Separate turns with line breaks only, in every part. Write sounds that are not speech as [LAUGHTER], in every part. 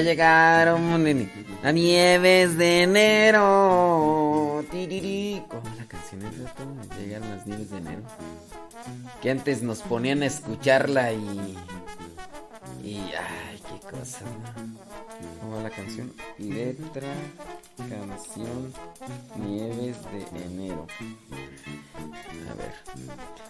Llegaron a nieves de enero. Tiriri. ¿Cómo la canción es? Llegaron las nieves de enero. Que antes nos ponían a escucharla y. Y. Ay, qué cosa. ¿Cómo va la canción? Letra, canción, nieves de enero. A ver.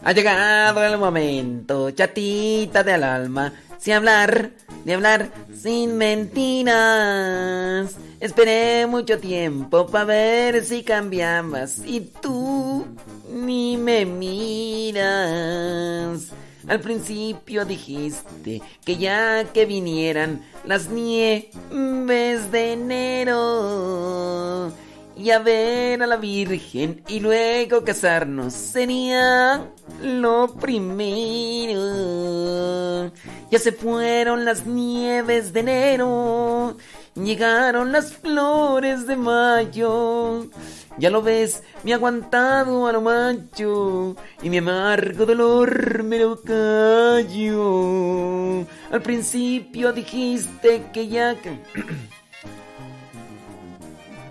Ha llegado el momento, chatita del alma, sin hablar, de hablar sin mentiras. Esperé mucho tiempo para ver si cambiabas y tú ni me miras. Al principio dijiste que ya que vinieran las nieves de enero y a ver a la Virgen y luego casarnos sería lo primero. Ya se fueron las nieves de enero, llegaron las flores de mayo. Ya lo ves, me ha aguantado a lo macho y mi amargo dolor me lo callo. Al principio dijiste que ya. [CLEARS THROAT]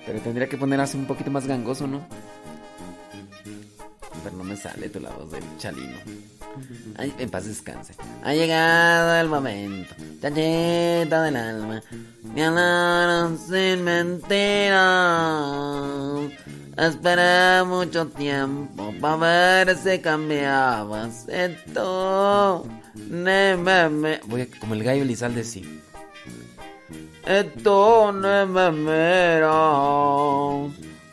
Pero tendría que poner así un poquito más gangoso, ¿no? Pero no me sale tu la voz del chalino. Ay, en paz descanse. Ha llegado el momento, chacheta del alma. Me hablaron sin mentiras. Esperé mucho tiempo para ver si cambiabas esto. Voy a, como el gallo Lizalde, sí. Esto no me mira.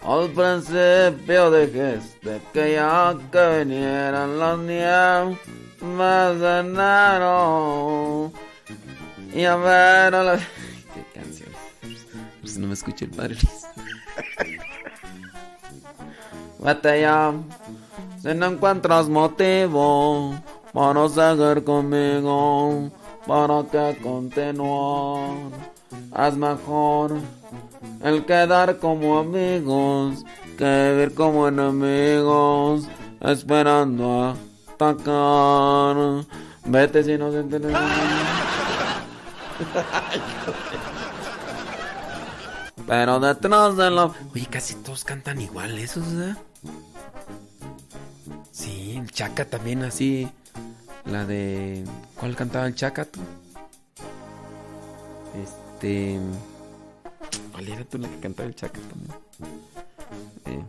Al principio dijiste que ya que vinieran las nieves de enero. Y a ver a la... [LAUGHS] ¿Qué canción? Por si no me escucha el padre. Vete [LAUGHS] ya. Si no encuentras motivo para seguir conmigo, para que continuar, es mejor el quedar como amigos que vivir como enemigos, esperando a atacar. Vete si no se entiende. Pero detrás de la... Oye, casi todos cantan igual, esos, ¿eh? Sí, el Chaca también así. La de... ¿Cuál cantaba el Chaca tú? Este... ¿Cuál era tú la que cantaba el Chaca también? Eh,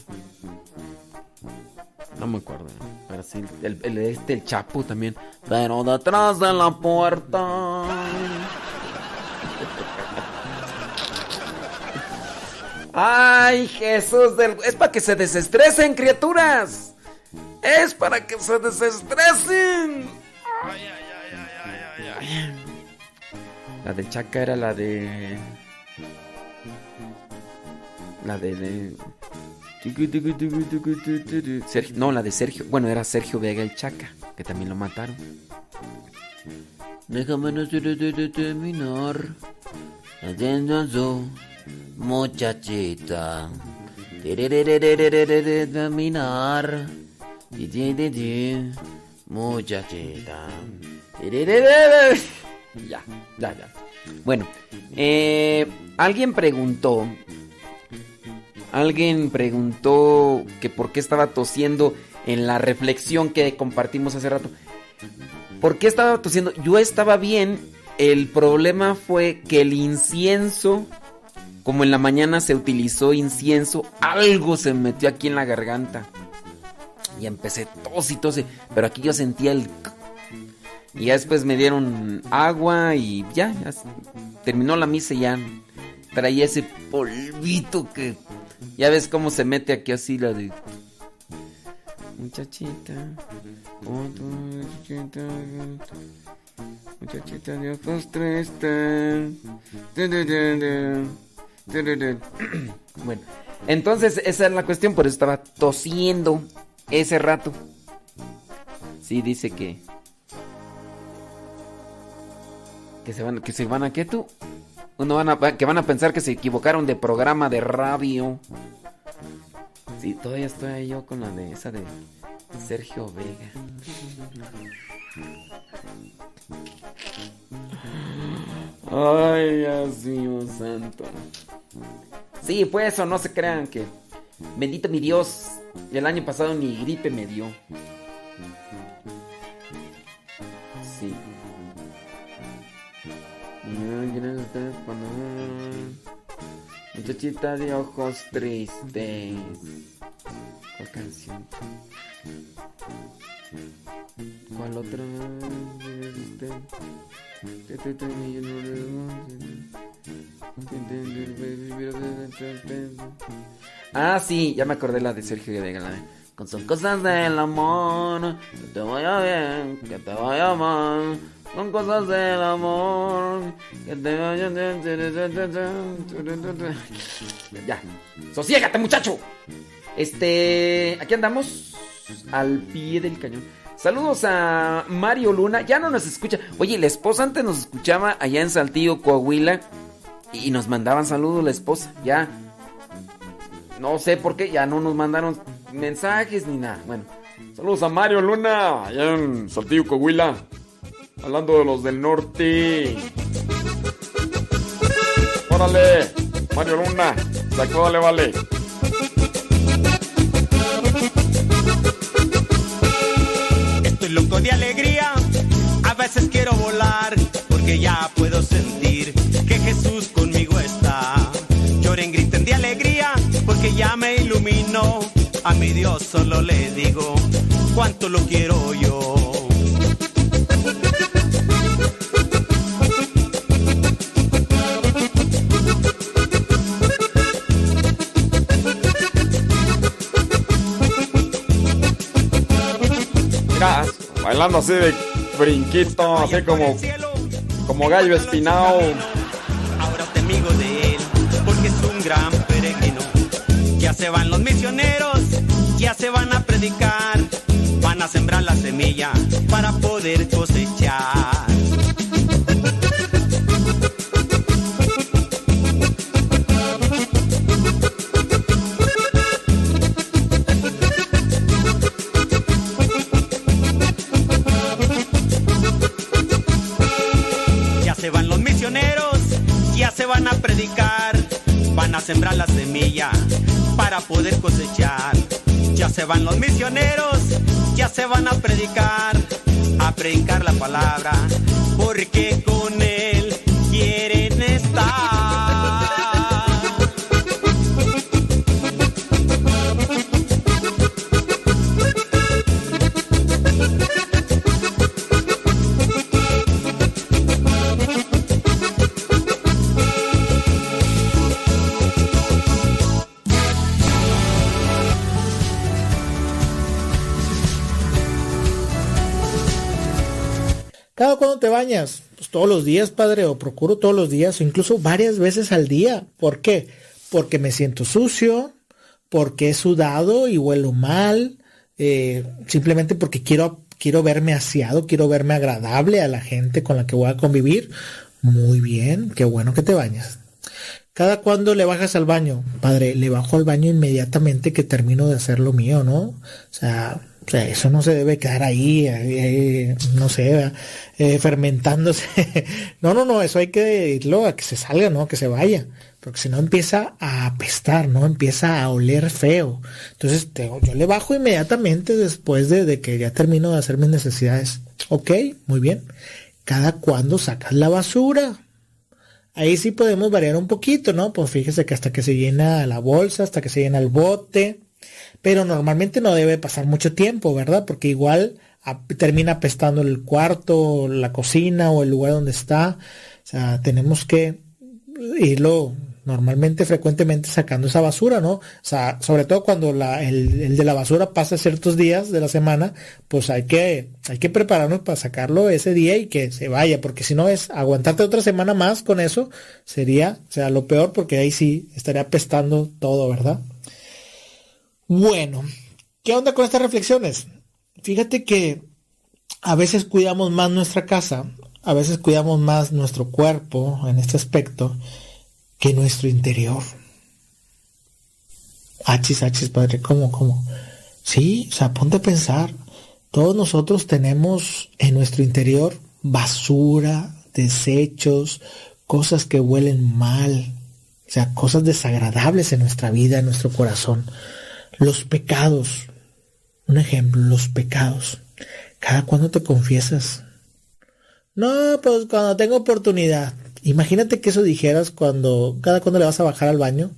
No me acuerdo. Pero sí, el, el, este, el Chapo también. Pero detrás de la puerta. Ay, Jesús del... Es para que se desestresen, criaturas. Es para que se desestresen. La del Chaca era la de... La de... de... Sergio, no, la de Sergio. Bueno, era Sergio Vega el Chaca, que también lo mataron. Déjame no terminar. Atención, muchachita. Terminar. Ya, ya, ya. Bueno, eh, alguien preguntó Alguien preguntó que por qué estaba tosiendo en la reflexión que compartimos hace rato. ¿Por qué estaba tosiendo? Yo estaba bien. El problema fue que el incienso, como en la mañana se utilizó incienso, algo se metió aquí en la garganta. Y empecé tos y tos. Pero aquí yo sentía el... Y ya después me dieron agua y ya, terminó la misa y ya traía ese polvito que ya ves cómo se mete aquí así la de. Muchachita. Muchachita de ojos tristes. [CLEARS THROAT] Bueno, entonces esa es la cuestión, por eso estaba tosiendo ese rato. Sí, dice que. Que se van, que se van a qué tú. Uno van a, que van a pensar que se equivocaron de programa de radio. Sí, todavía estoy yo con la de esa de Sergio Vega. Ay, Dios mío santo. Sí, pues eso, no se crean que. Bendito mi Dios, el año pasado ni gripe me dio. Sí. Muchachita de ojos tristes. ¿Cuál canción? ¿Cuál otra? Ah, sí, ya me acordé la de Sergio de Galán. Con son cosas del amor, que te vaya bien, que te vaya mal. Son cosas del amor, que te vaya Ya, sosiégate, muchacho. Este, aquí andamos al pie del cañón. Saludos a Mario Luna. Ya no nos escucha. Oye, la esposa antes nos escuchaba allá en Saltillo, Coahuila. Y nos mandaban saludos la esposa. Ya. No sé por qué. Ya no nos mandaron mensajes ni nada. Bueno. Saludos a Mario Luna. Allá en Saltillo, Coahuila. Hablando de los del norte. Órale. Mario Luna. Sacódale, vale.
Loco de alegría, a veces quiero volar, porque ya puedo sentir que Jesús conmigo está. Lloren, griten de alegría, porque ya me iluminó. A mi Dios solo le digo cuánto lo quiero yo.
Así de brinquito, así como, como gallo espinado.
Ahora te amigo de él, porque es un gran peregrino. Ya se van los misioneros, ya se van a predicar, van a sembrar la semilla para poder cosechar. Poder cosechar. Ya se van los misioneros, ya se van a predicar, a predicar la palabra,
Pues todos los días, padre, o procuro todos los días, o incluso varias veces al día. ¿Por qué? Porque me siento sucio, porque he sudado y huelo mal, eh, simplemente porque quiero, quiero verme aseado, quiero verme agradable a la gente con la que voy a convivir. Muy bien, qué bueno que te bañas. ¿Cada cuando le bajas al baño? Padre, le bajo al baño inmediatamente que termino de hacer lo mío, ¿no? O sea, o sea, eso no se debe quedar ahí, no sé, eh, fermentándose. [LAUGHS] no, no, no, eso hay que irlo a que se salga, ¿no? Que se vaya. Porque si no empieza a apestar, ¿no? Empieza a oler feo. Entonces yo le bajo inmediatamente después de, de, que ya termino de hacer mis necesidades. Ok, muy bien. Cada cuando sacas la basura. Ahí sí podemos variar un poquito, ¿no? Pues fíjese que hasta que se llena la bolsa, hasta que se llena el bote pero normalmente no debe pasar mucho tiempo, ¿verdad? Porque igual termina apestando el cuarto, la cocina o el lugar donde está. O sea, tenemos que irlo normalmente, frecuentemente sacando esa basura, ¿no? O sea, sobre todo cuando el, de la basura pasa ciertos días de la semana, pues hay que, hay que prepararnos para sacarlo ese día y que se vaya, porque si no es aguantarte otra semana más con eso, sería, o sea, lo peor, porque ahí sí estaría apestando todo, ¿verdad? Bueno, ¿qué onda con estas reflexiones? Fíjate que a veces cuidamos más nuestra casa, a veces cuidamos más nuestro cuerpo en este aspecto, que nuestro interior. Achis, achis, padre, ¿cómo, cómo? Sí, o sea, ponte a pensar. Todos nosotros tenemos en nuestro interior basura, desechos, cosas que huelen mal, o sea, cosas desagradables en nuestra vida, en nuestro corazón. Los pecados. Un ejemplo, los pecados. ¿Cada cuándo te confiesas? No, pues cuando tengo oportunidad. Imagínate que eso dijeras cuando, cada cuando le vas a bajar al baño.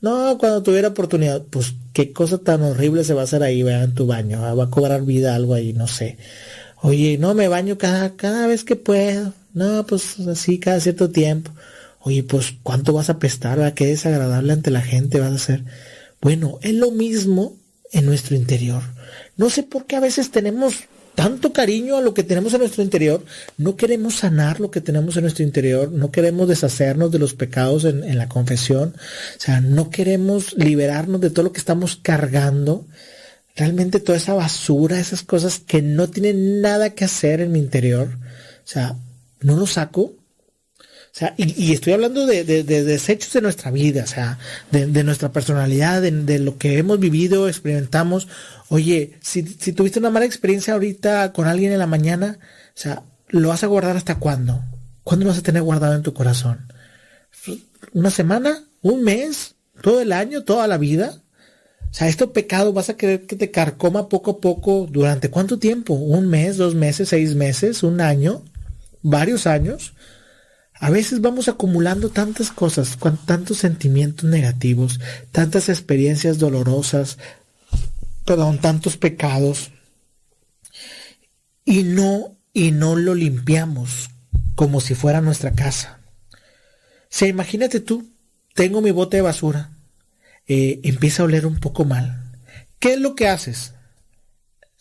No, cuando tuviera oportunidad, pues qué cosa tan horrible se va a hacer ahí, vea, en tu baño. Ah, va a cobrar vida algo ahí, no sé. Oye, no, me baño cada, cada vez que puedo. No, pues así cada cierto tiempo. Oye, pues cuánto vas a pestar, ¿verdad? qué desagradable ante la gente vas a ser. Bueno, es lo mismo en nuestro interior. No sé por qué a veces tenemos tanto cariño a lo que tenemos en nuestro interior, no queremos sanar lo que tenemos en nuestro interior, no queremos deshacernos de los pecados en, la confesión, o sea, no queremos liberarnos de todo lo que estamos cargando, realmente toda esa basura, esas cosas que no tienen nada que hacer en mi interior, o sea, no lo saco, sea, y, estoy hablando de, desechos de nuestra vida, o sea, de, nuestra personalidad, de, lo que hemos vivido, experimentamos. Oye, si, tuviste una mala experiencia ahorita con alguien en la mañana, o sea, ¿lo vas a guardar hasta cuándo? ¿Cuándo vas a tener guardado en tu corazón? ¿Una semana? ¿Un mes? ¿Todo el año? ¿Toda la vida? O sea, este pecado vas a querer que te carcoma poco a poco durante cuánto tiempo? ¿Un mes, dos meses, seis meses, un año? ¿Varios años? A veces vamos acumulando tantas cosas, tantos sentimientos negativos, tantas experiencias dolorosas, perdón, tantos pecados, y no, y no lo limpiamos como si fuera nuestra casa. O sea, imagínate tú, tengo mi bote de basura, eh, empieza a oler un poco mal. ¿Qué es lo que haces?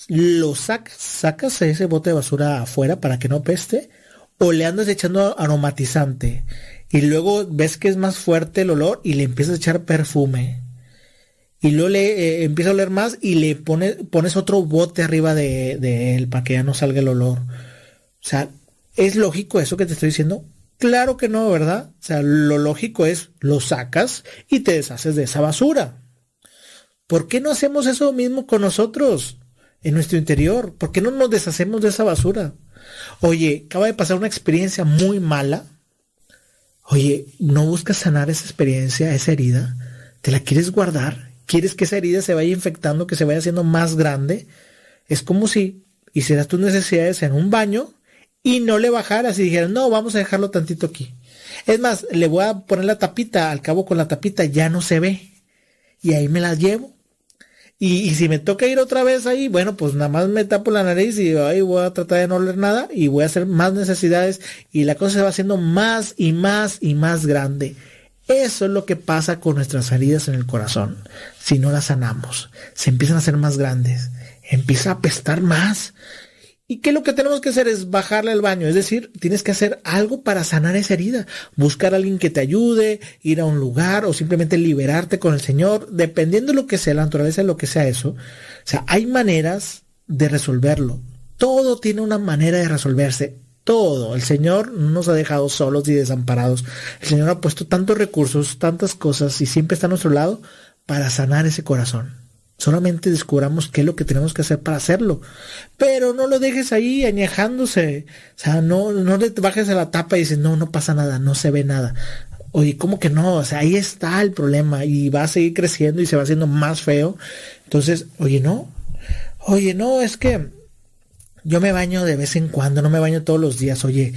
Lo sacas, sacas ese bote de basura afuera para que no peste o le andas echando aromatizante y luego ves que es más fuerte el olor y le empiezas a echar perfume y luego le eh, empieza a oler más y le pones, pones otro bote arriba de, él para que ya no salga el olor. O sea, ¿es lógico eso que te estoy diciendo? Claro que no, ¿verdad? O sea, lo lógico es lo sacas y te deshaces de esa basura. ¿Por qué no hacemos eso mismo con nosotros en nuestro interior? ¿Por qué no nos deshacemos de esa basura? Oye, acaba de pasar una experiencia muy mala. Oye, ¿no buscas sanar esa experiencia, esa herida? ¿Te la quieres guardar? ¿Quieres que esa herida se vaya infectando, que se vaya haciendo más grande? Es como si hicieras tus necesidades en un baño y no le bajaras y dijeras, no, vamos a dejarlo tantito aquí. Es más, le voy a poner la tapita, al cabo con la tapita ya no se ve. Y ahí me la llevo. Y, si me toca ir otra vez ahí, bueno, pues nada más me tapo la nariz y ahí voy a tratar de no oler nada y voy a hacer más necesidades y la cosa se va haciendo más y más y más grande. Eso es lo que pasa con nuestras heridas en el corazón. Si no las sanamos, se empiezan a hacer más grandes, empieza a apestar más ¿Y qué lo que tenemos que hacer es bajarle al baño? Es decir, tienes que hacer algo para sanar esa herida. Buscar a alguien que te ayude, ir a un lugar o simplemente liberarte con el Señor, dependiendo de lo que sea, la naturaleza de lo que sea eso. O sea, hay maneras de resolverlo. Todo tiene una manera de resolverse. Todo. El Señor no nos ha dejado solos y desamparados. El Señor ha puesto tantos recursos, tantas cosas y siempre está a nuestro lado para sanar ese corazón. Solamente descubramos qué es lo que tenemos que hacer para hacerlo. Pero no lo dejes ahí añejándose. O sea, no, no le bajes a la tapa y dices, no, no pasa nada, no se ve nada. Oye, ¿cómo que no? O sea, ahí está el problema y va a seguir creciendo y se va haciendo más feo. Entonces, oye, no. Oye, no, es que yo me baño de vez en cuando, no me baño todos los días. Oye,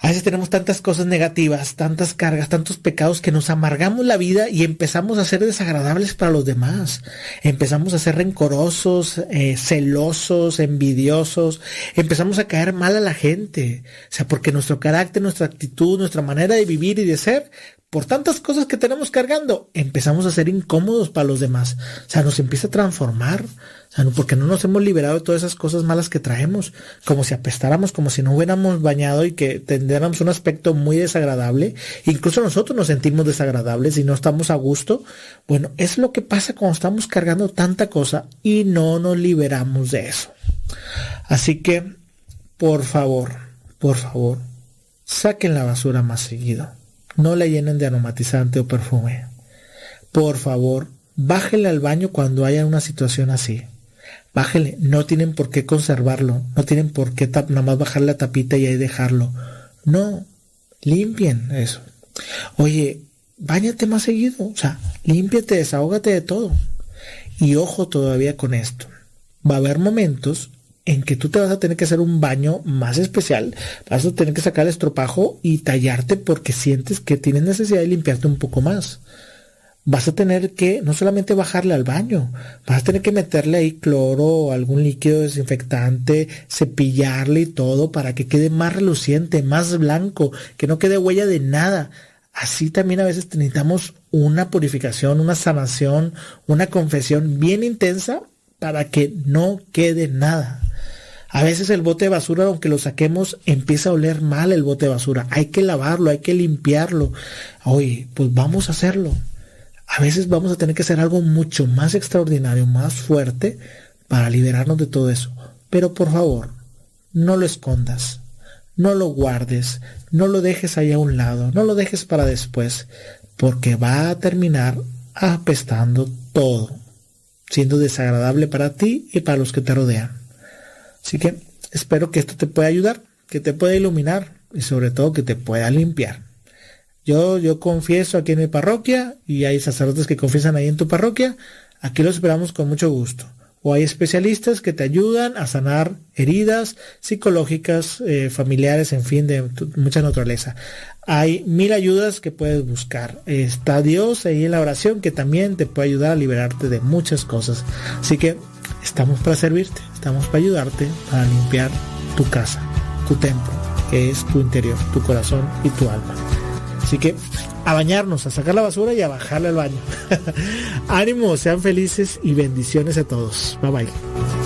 a veces tenemos tantas cosas negativas, tantas cargas, tantos pecados que nos amargamos la vida y empezamos a ser desagradables para los demás. Empezamos a ser rencorosos, eh, celosos, envidiosos. Empezamos a caer mal a la gente. O sea, porque nuestro carácter, nuestra actitud, nuestra manera de vivir y de ser, por tantas cosas que tenemos cargando, empezamos a ser incómodos para los demás. O sea, nos empieza a transformar. O sea, porque no nos hemos liberado de todas esas cosas malas que traemos. Como si apestáramos, como si no hubiéramos bañado y que tendríamos un aspecto muy desagradable. Incluso nosotros nos sentimos desagradables y no estamos a gusto. Bueno, es lo que pasa cuando estamos cargando tanta cosa y no nos liberamos de eso. Así que, por favor, por favor, saquen la basura más seguido no la llenen de aromatizante o perfume. Por favor, bájele al baño cuando haya una situación así. Bájele, no tienen por qué conservarlo, no tienen por qué nada más bajar la tapita y ahí dejarlo. No, limpien eso. Oye, báñate más seguido, o sea, límpiate, desahógate de todo. Y ojo todavía con esto. Va a haber momentos en que tú te vas a tener que hacer un baño más especial, vas a tener que sacar el estropajo y tallarte porque sientes que tienes necesidad de limpiarte un poco más. Vas a tener que no solamente bajarle al baño, vas a tener que meterle ahí cloro o algún líquido desinfectante, cepillarle y todo para que quede más reluciente, más blanco, que no quede huella de nada. Así también a veces necesitamos una purificación, una sanación, una confesión bien intensa para que no quede nada. A veces el bote de basura, aunque lo saquemos, empieza a oler mal el bote de basura. Hay que lavarlo, hay que limpiarlo. Oye, pues vamos a hacerlo. A veces vamos a tener que hacer algo mucho más extraordinario, más fuerte, para liberarnos de todo eso. Pero por favor, no lo escondas, no lo guardes, no lo dejes ahí a un lado, no lo dejes para después, porque va a terminar apestando todo, siendo desagradable para ti y para los que te rodean. Así que espero que esto te pueda ayudar, que te pueda iluminar y sobre todo que te pueda limpiar. Yo, yo confieso aquí en mi parroquia y hay sacerdotes que confiesan ahí en tu parroquia. Aquí los esperamos con mucho gusto. O hay especialistas que te ayudan a sanar heridas psicológicas, eh, familiares, en fin, de mucha naturaleza. Hay mil ayudas que puedes buscar. Está Dios ahí en la oración que también te puede ayudar a liberarte de muchas cosas. Así que estamos para servirte. Estamos para ayudarte a limpiar tu casa, tu templo, que es tu interior, tu corazón y tu alma. Así que a bañarnos, a sacar la basura y a bajarle al baño. [LAUGHS] Ánimo, sean felices y bendiciones a todos. Bye bye.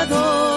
Salvador.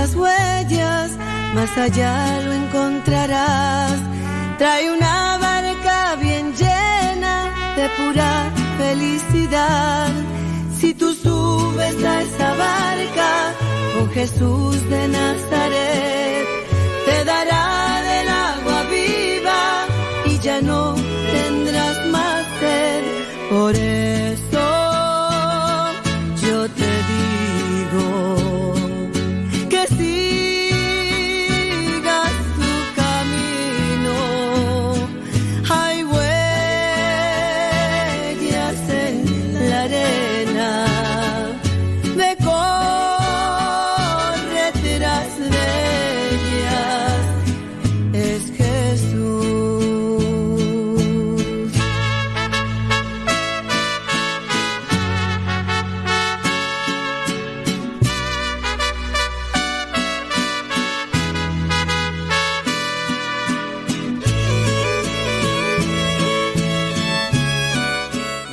las huellas, más allá lo encontrarás. Trae una barca bien llena de pura felicidad. Si tú subes a esa barca con Jesús de Nazaret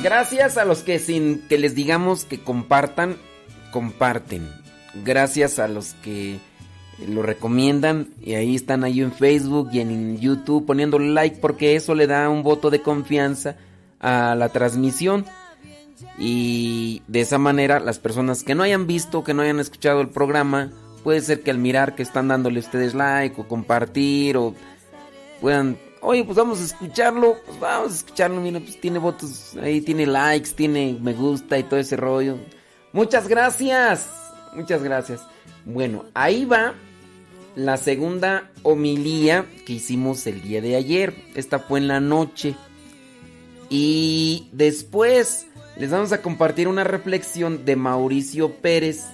Gracias a los que sin que les digamos que compartan, comparten. Gracias a los que lo recomiendan y ahí están ahí en Facebook y en YouTube poniendo like porque eso le da un voto de confianza a la transmisión. Y de esa manera las personas que no hayan visto, que no hayan escuchado el programa, puede ser que al mirar que están dándole ustedes like o compartir o puedan, oye, pues vamos a escucharlo, pues vamos a escucharlo, mira, pues tiene votos, ahí tiene likes, tiene me gusta y todo ese rollo. Muchas gracias, muchas gracias. Bueno, ahí va la segunda homilía que hicimos el día de ayer. Esta fue en la noche. Y después les vamos a compartir una reflexión de Mauricio Pérez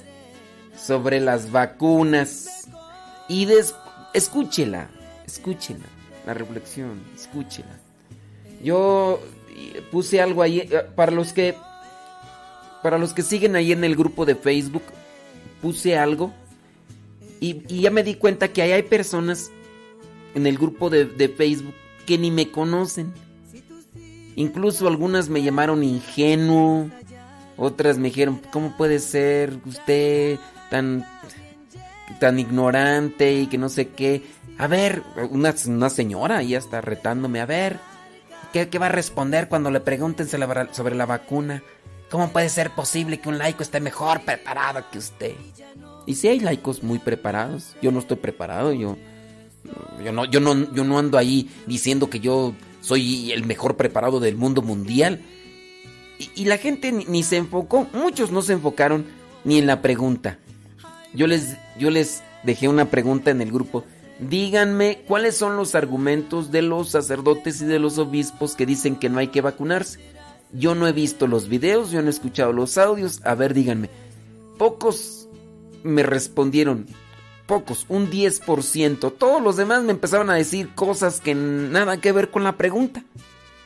sobre las vacunas. Y des escúchela, escúchela, la reflexión, escúchela. Yo puse algo ahí eh, para los que para los que siguen ahí en el grupo de Facebook puse algo y, ya me di cuenta que ahí hay personas en el grupo de, de Facebook que ni me conocen. Incluso algunas me llamaron ingenuo, otras me dijeron, ¿cómo puede ser usted tan, tan ignorante y que no sé qué? A ver, una, una señora ya está retándome, a ver, ¿qué, ¿qué, va a responder cuando le pregunten sobre la vacuna? ¿Cómo puede ser posible que un laico esté mejor preparado que usted? Y si hay laicos muy preparados, yo no estoy preparado, yo, yo, no, yo, no, yo no ando ahí diciendo que yo soy el mejor preparado del mundo mundial. Y, la gente ni, se enfocó, muchos no se enfocaron ni en la pregunta. Yo les, yo les dejé una pregunta en el grupo. Díganme cuáles son los argumentos de los sacerdotes y de los obispos que dicen que no hay que vacunarse. Yo no he visto los videos, yo no he escuchado los audios. A ver, díganme. Pocos me respondieron pocos, un 10%. Todos los demás me empezaron a decir cosas que nada que ver con la pregunta.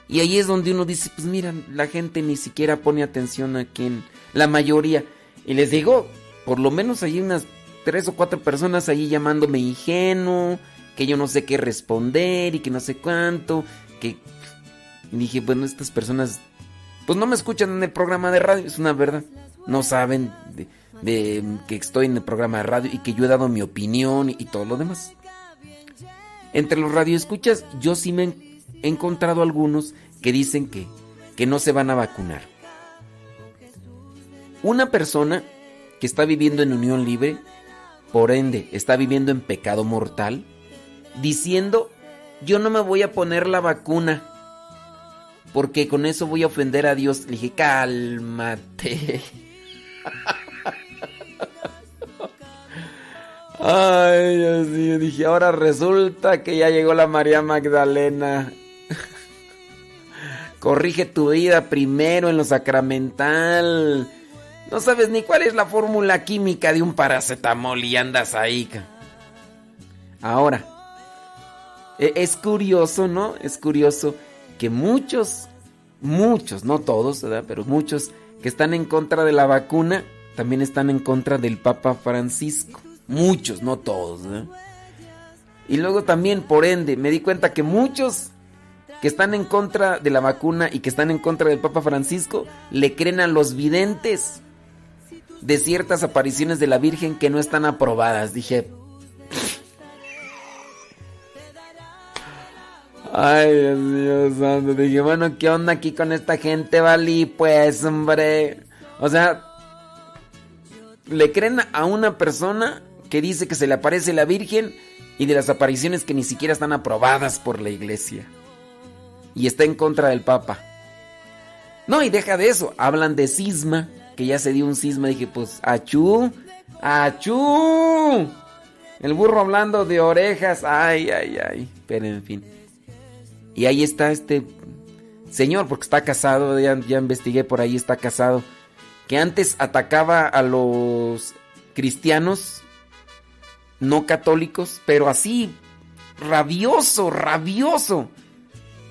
Y ahí es donde uno dice, pues mira, la gente ni siquiera pone atención a quien, la mayoría. Y les digo, por lo menos hay unas tres o cuatro personas ahí llamándome ingenuo, que yo no sé qué responder y que no sé cuánto, que... Y dije, bueno, estas personas, pues no me escuchan en el programa de radio, es una verdad. No saben de, que estoy en el programa de radio y que yo he dado mi opinión y, todo lo demás. Entre los radioescuchas, yo sí me he encontrado algunos que dicen que, que no se van a vacunar. Una persona que está viviendo en unión libre, por ende, está viviendo en pecado mortal, diciendo, yo no me voy a poner la vacuna, porque con eso voy a ofender a Dios. Le dije, cálmate. [LAUGHS] Ay, mío, dije, ahora resulta que ya llegó la María Magdalena. [LAUGHS] Corrige tu vida primero en lo sacramental. No sabes ni cuál es la fórmula química de un paracetamol y andas ahí. Ahora, e, es curioso, ¿no? Es curioso que muchos, muchos, no todos, ¿verdad? Pero muchos que están en contra de la vacuna, también están en contra del Papa Francisco. Muchos, no todos. Y luego también, por ende, me di cuenta que muchos que están en contra de la vacuna y que están en contra del Papa Francisco le creen a los videntes de ciertas apariciones de la Virgen que no están aprobadas. Dije... Ay, Dios mío santo. Dije, bueno, ¿qué onda aquí con esta gente, Vali? Pues, hombre. O sea, le creen a una persona que dice que se le aparece la Virgen y de las apariciones que ni siquiera están aprobadas por la iglesia. Y está en contra del Papa. No, y deja de eso, hablan de cisma, que ya se dio un cisma, dije, pues, achú, achú. El burro hablando de orejas, ay, ay, ay, pero en fin. Y ahí está este señor, porque está casado, ya, ya investigué por ahí, está casado, que antes atacaba a los cristianos no católicos, pero así, rabioso, rabioso,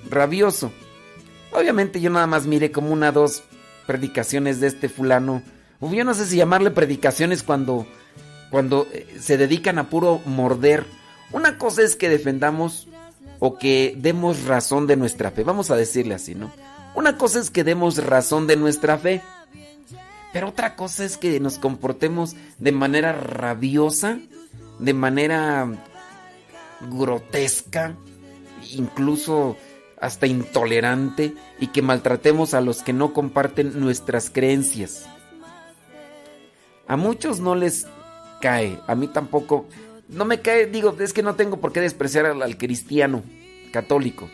rabioso. Obviamente yo nada más miré como una, dos predicaciones de este fulano. Yo no sé si llamarle predicaciones cuando, cuando eh, se dedican a puro morder. Una cosa es que defendamos o que demos razón de nuestra fe, vamos a decirle así, ¿no? Una cosa es que demos razón de nuestra fe, pero otra cosa es que nos comportemos de manera rabiosa, de manera grotesca, incluso hasta intolerante, y que maltratemos a los que no comparten nuestras creencias. A muchos no les cae, a mí tampoco, no me cae, digo, es que no tengo por qué despreciar al, cristiano católico,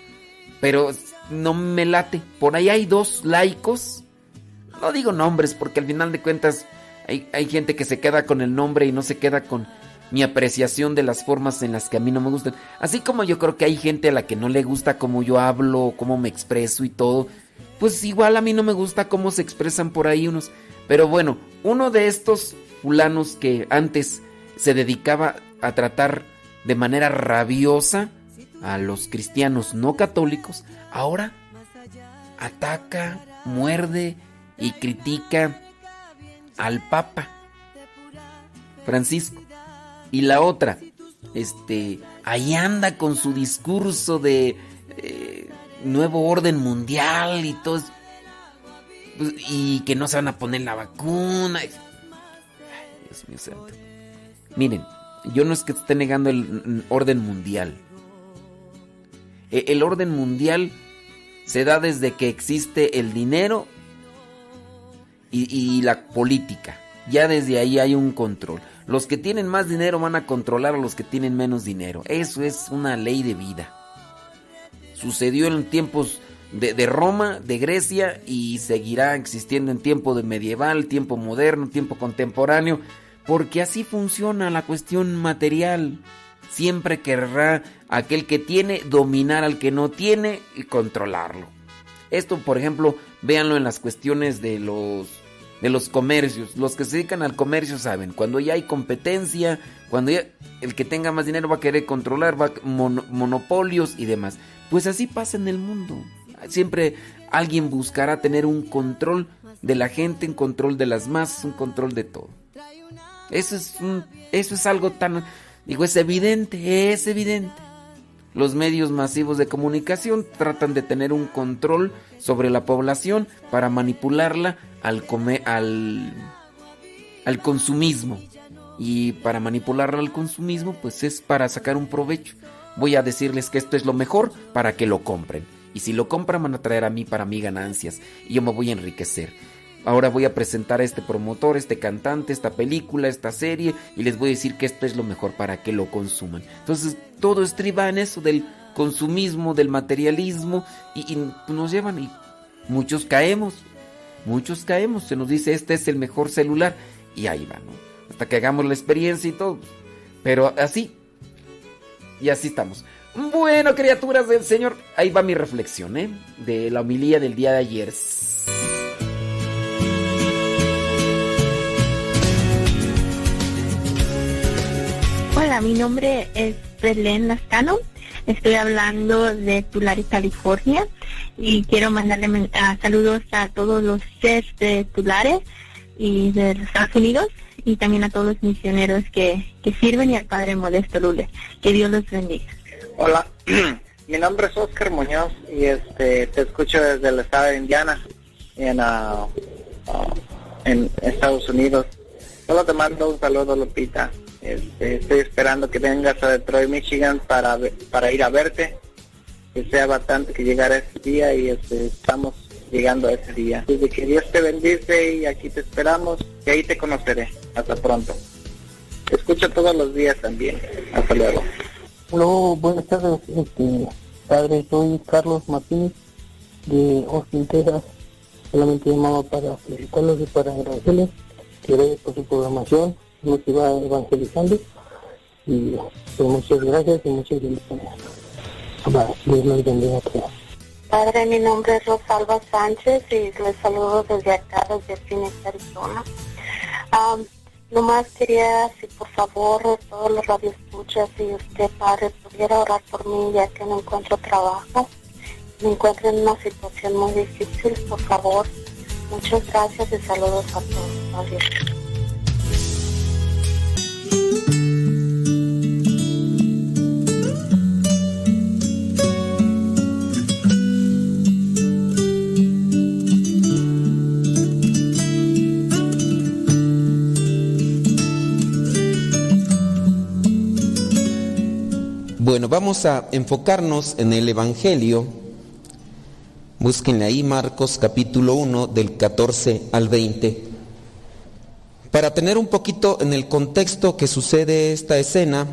pero no me late. Por ahí hay dos laicos, no digo nombres porque al final de cuentas hay, hay gente que se queda con el nombre y no se queda con mi apreciación de las formas en las que a mí no me gustan. Así como yo creo que hay gente a la que no le gusta cómo yo hablo, cómo me expreso y todo, pues igual a mí no me gusta cómo se expresan por ahí unos. Pero bueno, uno de estos fulanos que antes se dedicaba a tratar de manera rabiosa a los cristianos no católicos, ahora ataca, muerde y critica al Papa Francisco. Y la otra, este, ahí anda con su discurso de eh, nuevo orden mundial y todo. Pues, y que no se van a poner la vacuna. Ay, Dios mío santo. Miren, yo no es que esté negando el orden mundial. E, el orden mundial se da desde que existe el dinero y, la política. Ya desde ahí hay un control. Los que tienen más dinero van a controlar a los que tienen menos dinero. Eso es una ley de vida. Sucedió en tiempos de, de, Roma, de Grecia y seguirá existiendo en tiempo de medieval, tiempo moderno, tiempo contemporáneo porque así funciona la cuestión material. Siempre querrá aquel que tiene dominar al que no tiene y controlarlo. Esto, por ejemplo, véanlo en las cuestiones de los de los comercios. Los que se dedican al comercio saben, cuando ya hay competencia, cuando ya el que tenga más dinero va a querer controlar va, monopolios y demás. Pues así pasa en el mundo. Siempre alguien buscará tener un control de la gente, un control de las masas, un control de todo. Eso es, eso es algo tan... Digo, es evidente, es evidente. Los medios masivos de comunicación tratan de tener un control sobre la población para manipularla al, al, al consumismo. Y para manipularla al consumismo, pues es para sacar un provecho. Voy a decirles que esto es lo mejor para que lo compren. Y si lo compran van a traer a mí para mí ganancias. Y yo me voy a enriquecer ahora voy a presentar a este promotor, este cantante, esta película, esta serie y les voy a decir que esto es lo mejor para que lo consuman. Entonces todo estriba en eso del consumismo, del materialismo y, nos llevan y muchos caemos, muchos caemos, se nos dice este es el mejor celular y ahí va, ¿no? Hasta que hagamos la experiencia y todo. Pero así, y así estamos. Bueno, criaturas del Señor, ahí va mi reflexión, ¿eh? De la homilía del día de ayer.
Hola, mi nombre es Belén Lascano. Estoy hablando de Tulare, California. Y quiero mandarle saludos a todos los seres de Tulare y de los Estados Unidos. Y también a todos los misioneros que, sirven y al Padre Modesto Lule. Que Dios los bendiga.
Hola, [CLEARS THROAT] mi nombre es Oscar Muñoz y este te escucho desde el estado de Indiana en, uh, en Estados Unidos. Solo te mando un saludo, Lupita. Este, estoy esperando que vengas a Detroit, Michigan para, para ir a verte. Que sea bastante que llegara ese día y este, estamos llegando a ese día. Desde que Dios te bendice y aquí te esperamos y ahí te conoceré. Hasta pronto. Te escucho todos los días también. Hasta luego.
Hola, buenas tardes. Este, padre, soy Carlos Martínez de Austin, Texas. Solamente llamado para felicitarlos y para agradecerles. Quiero por su programación nos iba evangelizando y pues muchas gracias y muchas bendiciones. A todos.
Padre, mi nombre es Rosalba Sánchez y les saludo desde acá, desde Phoenix, Arizona. Um, nomás quería, si por favor, todos los radioescuchas, si usted, Padre, pudiera orar por mí, ya que no encuentro trabajo, me encuentro en una situación muy difícil, por favor. Muchas gracias y saludos a todos.
A enfocarnos en el Evangelio. Búsquenle ahí Marcos capítulo 1 del 14 al 20. Para tener un poquito en el contexto que sucede esta escena,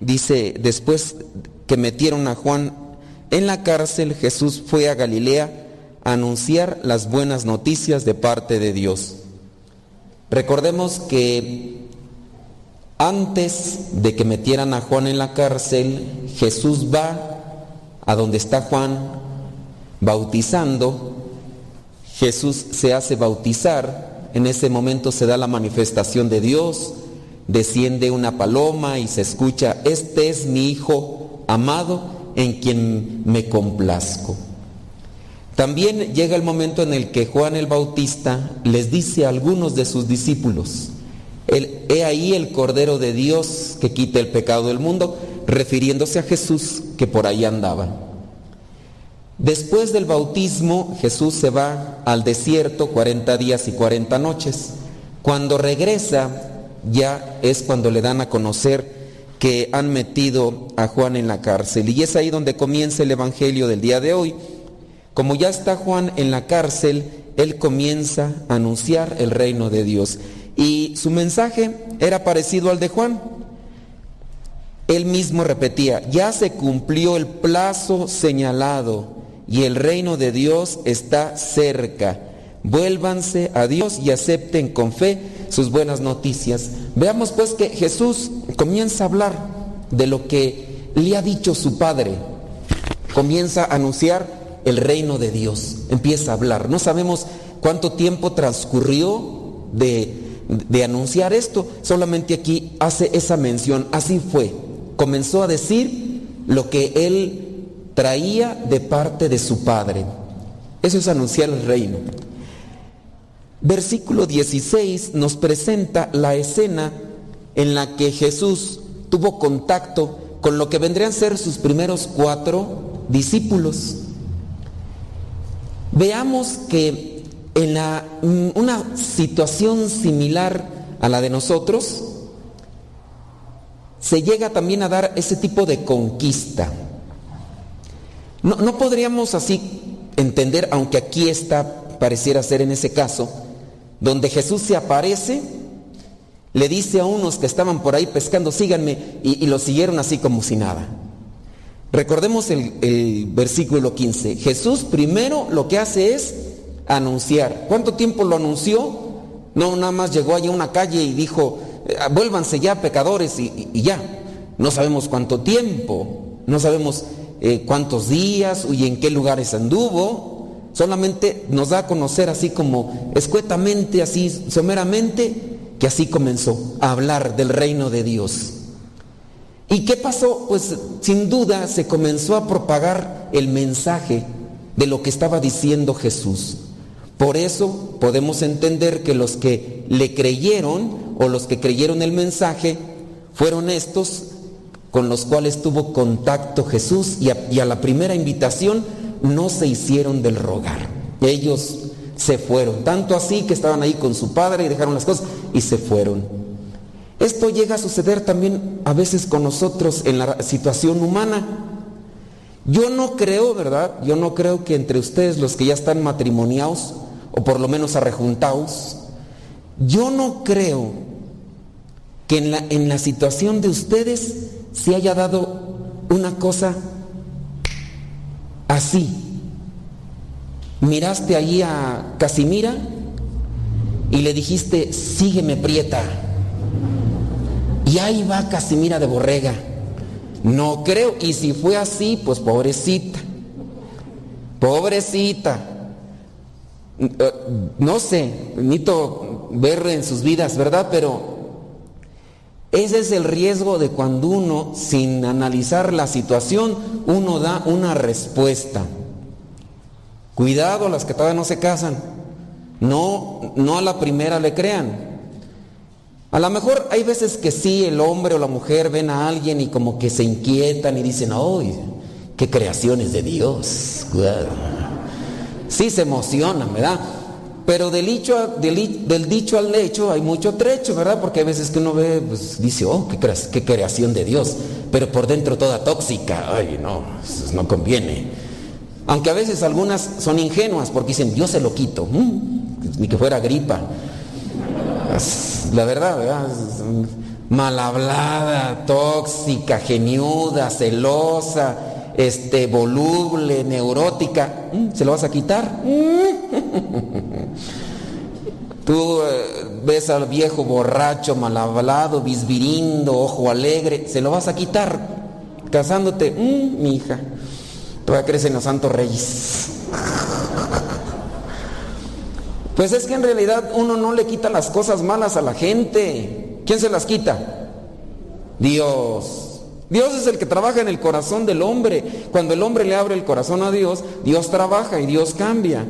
dice, después que metieron a Juan en la cárcel, Jesús fue a Galilea a anunciar las buenas noticias de parte de Dios. Recordemos que antes de que metieran a Juan en la cárcel, Jesús va a donde está Juan bautizando, Jesús se hace bautizar, en ese momento se da la manifestación de Dios, desciende una paloma y se escucha, este es mi Hijo amado en quien me complazco. También llega el momento en el que Juan el Bautista les dice a algunos de sus discípulos, he ahí el Cordero de Dios que quita el pecado del mundo, refiriéndose a Jesús que por ahí andaba. Después del bautismo, Jesús se va al desierto 40 días y 40 noches. Cuando regresa, ya es cuando le dan a conocer que han metido a Juan en la cárcel. Y es ahí donde comienza el Evangelio del día de hoy. Como ya está Juan en la cárcel, él comienza a anunciar el reino de Dios. Y su mensaje era parecido al de Juan. Él mismo repetía, ya se cumplió el plazo señalado y el reino de Dios está cerca. Vuélvanse a Dios y acepten con fe sus buenas noticias. Veamos pues que Jesús comienza a hablar de lo que le ha dicho su Padre. Comienza a anunciar el reino de Dios. Empieza a hablar. No sabemos cuánto tiempo transcurrió de, de anunciar esto. Solamente aquí hace esa mención. Así fue. Comenzó a decir lo que él traía de parte de su Padre. Eso es anunciar el reino. Versículo 16 nos presenta la escena en la que Jesús tuvo contacto con lo que vendrían a ser sus primeros cuatro discípulos. Veamos que en la, una situación similar a la de nosotros, se llega también a dar ese tipo de conquista. No, podríamos así entender, aunque aquí está, pareciera ser en ese caso, donde Jesús se aparece, le dice a unos que estaban por ahí pescando, síganme, y, lo siguieron así como si nada. Recordemos el, el, versículo 15. Jesús primero lo que hace es anunciar. ¿Cuánto tiempo lo anunció? No, nada más llegó allí a una calle y dijo, eh, vuélvanse ya pecadores y, ya. No sabemos cuánto tiempo, no sabemos eh, cuántos días y en qué lugares anduvo. Solamente nos da a conocer así como escuetamente, así someramente, que así comenzó a hablar del reino de Dios. ¿Y qué pasó? Pues sin duda se comenzó a propagar el mensaje de lo que estaba diciendo Jesús. Por eso podemos entender que los que le creyeron o los que creyeron el mensaje fueron estos con los cuales tuvo contacto Jesús y a, la primera invitación no se hicieron del rogar. Ellos se fueron, tanto así que estaban ahí con su padre y dejaron las cosas y se fueron. Esto llega a suceder también a veces con nosotros en la situación humana. Yo no creo, ¿verdad? Yo no creo que entre ustedes los que ya están matrimoniados o por lo menos arrejuntados, yo no creo que en la, en la situación de ustedes se haya dado una cosa así. Miraste allí a Casimira y le dijiste, sígueme prieta. Y ahí va Casimira de Borrega. No creo, y si fue así, pues pobrecita. Pobrecita. Eh, no sé, necesito ver en sus vidas, ¿verdad? Pero ese es el riesgo de cuando uno, sin analizar la situación, uno da una respuesta. Cuidado las que todavía no se casan. No, no a la primera le crean. A lo mejor hay veces que sí, el hombre o la mujer ven a alguien y como que se inquietan y dicen, ¡ay, qué creaciones de Dios! Cuidado. Sí se emocionan, ¿verdad? Pero del dicho, dicho al hecho hay mucho trecho, ¿verdad? Porque hay veces que uno ve, pues dice, oh, qué, creación de Dios. pero por dentro toda tóxica. Ay, no, no conviene. Aunque a veces algunas son ingenuas porque dicen, yo se lo quito, mm, ni que fuera gripa. La verdad, ¿verdad? Mal hablada, tóxica, geniuda, celosa, este, voluble, neurótica, ¿se lo vas a quitar? [LAUGHS] Tú eh, ves al viejo borracho, mal hablado, bisbirindo, ojo alegre, ¿se lo vas a quitar? Casándote, mi hija, todavía en los santos reyes. [LAUGHS] Pues es que en realidad uno no le quita las cosas malas a la gente. ¿Quién se las quita? Dios. Dios es el que trabaja en el corazón del hombre. Cuando el hombre le abre el corazón a Dios, Dios trabaja y Dios cambia.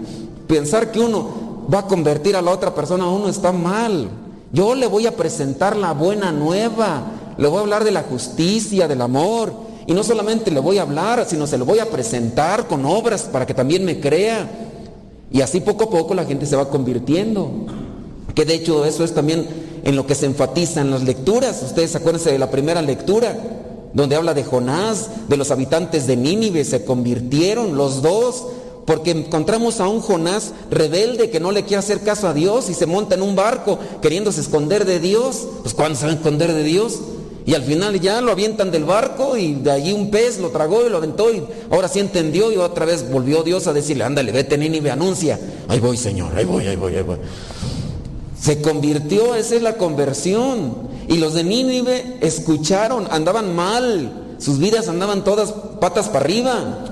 Pensar que uno va a convertir a la otra persona, uno está mal. Yo le voy a presentar la buena nueva, le voy a hablar de la justicia, del amor. Y no solamente le voy a hablar, sino se lo voy a presentar con obras para que también me crea. Y así poco a poco la gente se va convirtiendo. Que de hecho eso es también en lo que se enfatiza en las lecturas. Ustedes acuérdense de la primera lectura, donde habla de Jonás, de los habitantes de Nínive, se convirtieron los dos porque encontramos a un Jonás rebelde que no le quiere hacer caso a Dios y se monta en un barco queriéndose esconder de Dios. Pues ¿cuándo se va a esconder de Dios? Y al final ya lo avientan del barco y de allí un pez lo tragó y lo aventó y ahora sí entendió y otra vez volvió Dios a decirle, ándale, vete Nínive, anuncia. Ahí voy, Señor, ahí voy, ahí voy, ahí voy. Se convirtió, esa es la conversión. Y los de Nínive escucharon, andaban mal, sus vidas andaban todas patas para arriba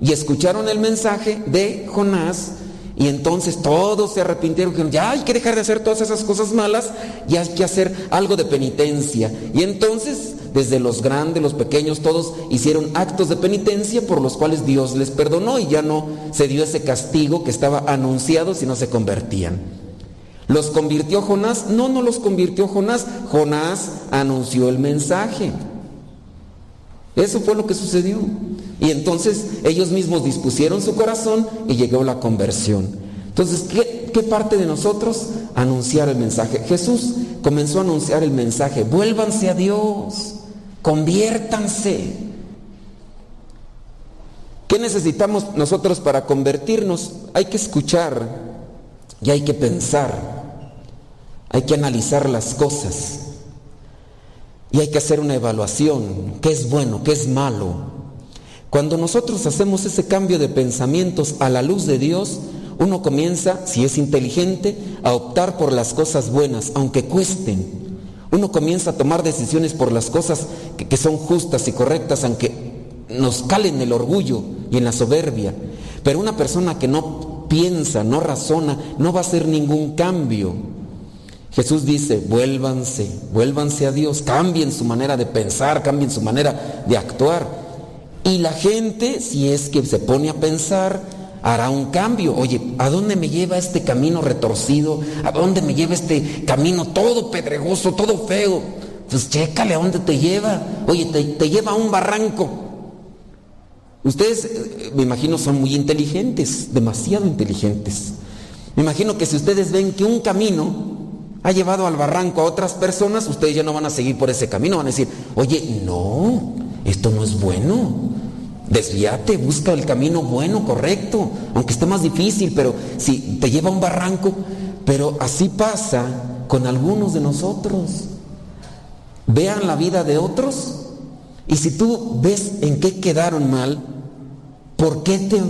y escucharon el mensaje de Jonás y entonces todos se arrepintieron, que ya hay que dejar de hacer todas esas cosas malas y hay que hacer algo de penitencia. Y entonces, desde los grandes, los pequeños, todos hicieron actos de penitencia por los cuales Dios les perdonó y ya no se dio ese castigo que estaba anunciado si no se convertían. ¿Los convirtió Jonás? No, no los convirtió Jonás. Jonás anunció el mensaje. Eso fue lo que sucedió. Y entonces ellos mismos dispusieron su corazón y llegó la conversión. Entonces, ¿qué, ¿qué, parte de nosotros? Anunciar el mensaje. Jesús comenzó a anunciar el mensaje. Vuélvanse a Dios. Conviértanse. ¿Qué necesitamos nosotros para convertirnos? Hay que escuchar y hay que pensar. Hay que analizar las cosas. Y hay que hacer una evaluación, qué es bueno, qué es malo. Cuando nosotros hacemos ese cambio de pensamientos a la luz de Dios, uno comienza, si es inteligente, a optar por las cosas buenas, aunque cuesten. Uno comienza a tomar decisiones por las cosas que, que son justas y correctas, aunque nos calen el orgullo y en la soberbia. Pero una persona que no piensa, no razona, no va a hacer ningún cambio. Jesús dice, vuélvanse, vuélvanse a Dios, cambien su manera de pensar, cambien su manera de actuar. Y la gente, si es que se pone a pensar, hará un cambio. Oye, ¿a dónde me lleva este camino retorcido? ¿A dónde me lleva este camino todo pedregoso, todo feo? Pues chécale a dónde te lleva. Oye, te, te lleva a un barranco. Ustedes, eh, me imagino, son muy inteligentes, demasiado inteligentes. Me imagino que si ustedes ven que un camino ha llevado al barranco a otras personas, ustedes ya no van a seguir por ese camino, van a decir, oye, no, esto no es bueno. Desvíate, busca el camino bueno, correcto, aunque esté más difícil, pero si te lleva a un barranco, pero así pasa con algunos de nosotros. Vean la vida de otros y si tú ves en qué quedaron mal, ¿por qué te,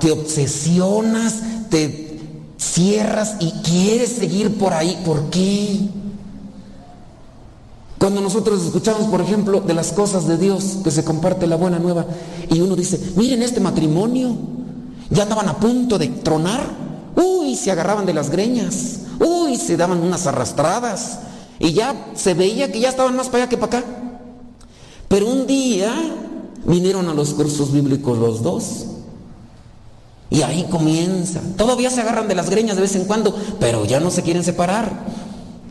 te obsesionas, te cierras y quieres seguir por ahí. ¿Por qué? Cuando nosotros escuchamos, por ejemplo, de las cosas de Dios, que se comparte la buena nueva, y uno dice, miren este matrimonio, ya estaban a punto de tronar, uy, se agarraban de las greñas, uy, se daban unas arrastradas, y ya se veía que ya estaban más para allá que para acá. Pero un día vinieron a los cursos bíblicos los dos, y ahí comienza. Todavía se agarran de las greñas de vez en cuando, pero ya no se quieren separar.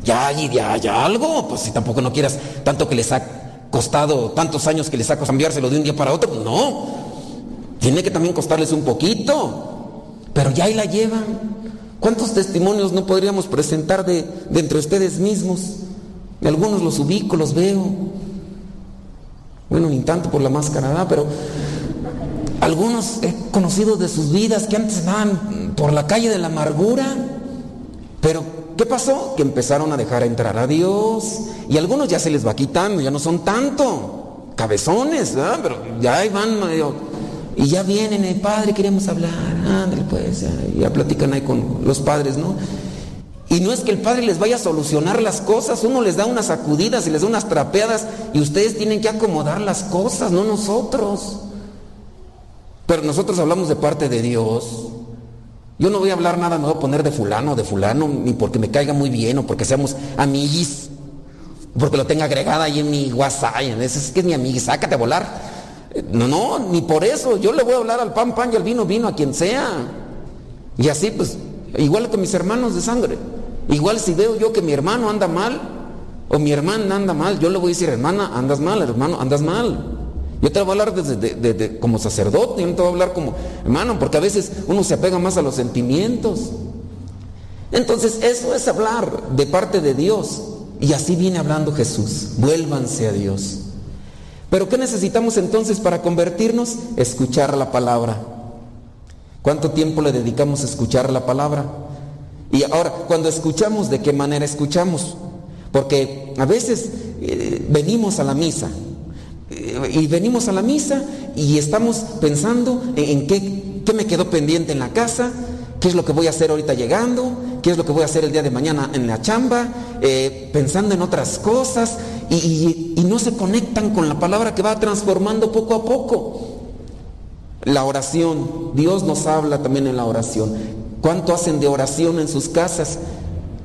Ya, ya, ya algo. Pues si tampoco no quieras tanto que les ha costado tantos años que les ha cambiárselo de un día para otro, no. Tiene que también costarles un poquito. Pero ya ahí la llevan. ¿Cuántos testimonios no podríamos presentar de, de entre ustedes mismos? Algunos los ubico, los veo. Bueno, ni tanto por la máscara, pero algunos he conocido de sus vidas que antes andaban por la calle de la amargura, pero ¿qué pasó? Que empezaron a dejar entrar a Dios y algunos ya se les va quitando, ya no son tanto cabezones, ¿verdad? pero ya van medio y ya vienen, el padre, queremos hablar, ándale pues, ya, ya platican ahí con los padres, ¿no? Y no es que el Padre les vaya a solucionar las cosas, uno les da unas sacudidas y les da unas trapeadas y ustedes tienen que acomodar las cosas, no nosotros. Pero nosotros hablamos de parte de Dios. Yo no voy a hablar nada, no voy a poner de fulano de fulano, ni porque me caiga muy bien o porque seamos amiguis, porque lo tenga agregada ahí en mi WhatsApp. Es que es mi amiguis, sácate a volar. No, no, ni por eso. Yo le voy a hablar al pan, pan y al vino, vino, a quien sea. Y así, pues, igual que mis hermanos de sangre. Igual si veo yo que mi hermano anda mal o mi hermana anda mal, yo le voy a decir, hermana, andas mal, hermano, andas mal. Yo te voy a hablar desde, como sacerdote, yo no te voy a hablar como hermano, porque a veces uno se apega más a los sentimientos. Entonces, eso es hablar de parte de Dios. Y así viene hablando Jesús. Vuélvanse a Dios. Pero ¿qué necesitamos entonces para convertirnos? Escuchar la palabra. ¿Cuánto tiempo le dedicamos a escuchar la palabra? Y ahora, cuando escuchamos, ¿de qué manera escuchamos? Porque a veces eh, venimos a la misa y venimos a la misa y estamos pensando en, qué, qué, me quedó pendiente en la casa, qué es lo que voy a hacer ahorita llegando, qué es lo que voy a hacer el día de mañana en la chamba, eh, pensando en otras cosas y, y no se conectan con la palabra que va transformando poco a poco. La oración, Dios nos habla también en la oración. ¿Cuánto hacen de oración en sus casas?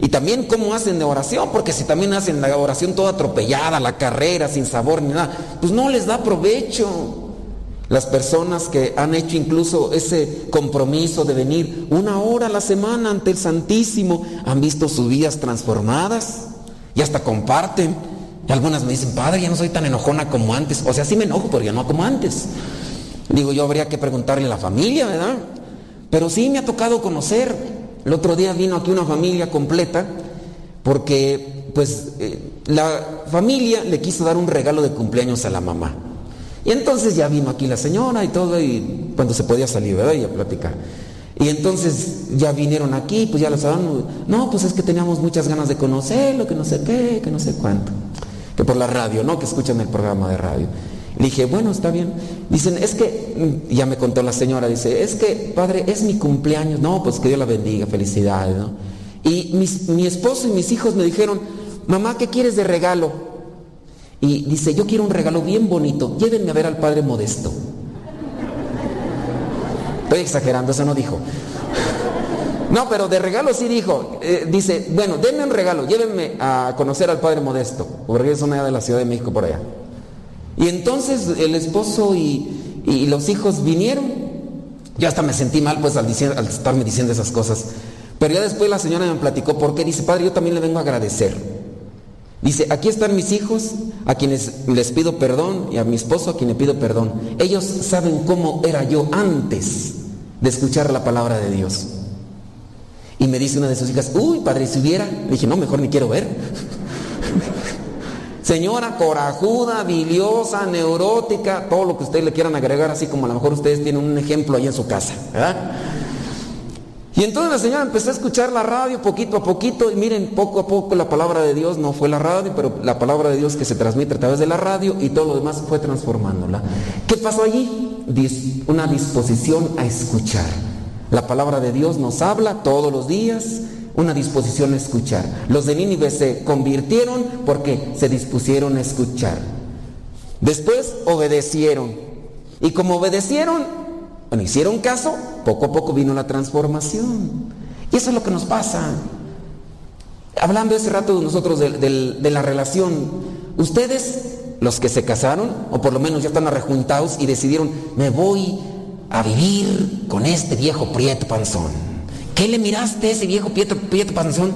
Y también cómo hacen de oración, porque si también hacen la oración toda atropellada, la carrera, sin sabor ni nada, pues no les da provecho. Las personas que han hecho incluso ese compromiso de venir una hora a la semana ante el Santísimo, han visto sus vidas transformadas y hasta comparten. Y algunas me dicen, padre, ya no soy tan enojona como antes. O sea, sí me enojo, pero ya no como antes. Digo, yo habría que preguntarle a la familia, ¿verdad? Pero sí me ha tocado conocer. El otro día vino aquí una familia completa porque pues eh, la familia le quiso dar un regalo de cumpleaños a la mamá. Y entonces ya vino aquí la señora y todo, y cuando se podía salir, ¿verdad? Y a platicar. Y entonces ya vinieron aquí, pues ya lo saben, no, pues es que teníamos muchas ganas de conocerlo, que no sé qué, que no sé cuánto. Que por la radio, ¿no? Que escuchan el programa de radio. Le dije, bueno, está bien. Dicen, es que, ya me contó la señora, dice, es que, padre, es mi cumpleaños. No, pues que Dios la bendiga, felicidades, ¿no? Y mi esposo y mis hijos me dijeron, mamá, ¿qué quieres de regalo? Y dice, yo quiero un regalo bien bonito, llévenme a ver al padre modesto. Estoy exagerando, eso no dijo. No, pero de regalo sí dijo. Eh, dice, bueno, denme un regalo, llévenme a conocer al padre modesto, porque es una de la Ciudad de México por allá. Y entonces el esposo y, los hijos vinieron. Yo hasta me sentí mal pues al, al estarme diciendo esas cosas. Pero ya después la señora me platicó por qué. Dice, padre, yo también le vengo a agradecer. Dice, aquí están mis hijos, a quienes les pido perdón, y a mi esposo a quien le pido perdón. Ellos saben cómo era yo antes de escuchar la palabra de Dios. Y me dice una de sus hijas, uy, padre, si hubiera, le dije, no, mejor ni quiero ver. Señora corajuda, biliosa, neurótica, todo lo que ustedes le quieran agregar, así como a lo mejor ustedes tienen un ejemplo ahí en su casa. Y entonces la señora empezó a escuchar la radio poquito a poquito y miren, poco a poco la palabra de Dios no fue la radio, pero la palabra de Dios que se transmite a través de la radio y todo lo demás fue transformándola. ¿Qué pasó allí? Una disposición a escuchar. La palabra de Dios nos habla todos los días, una disposición a escuchar. Los de Nínive se convirtieron porque se dispusieron a escuchar. Después obedecieron. Y como obedecieron, bueno, hicieron caso, poco a poco vino la transformación. Y eso es lo que nos pasa. Hablando ese rato de nosotros de, de la relación, ustedes, los que se casaron, o por lo menos ya están arrejuntados y decidieron, me voy a vivir con este viejo prieto panzón. ¿Qué le miraste a ese viejo Pietro, Pietro Panzón?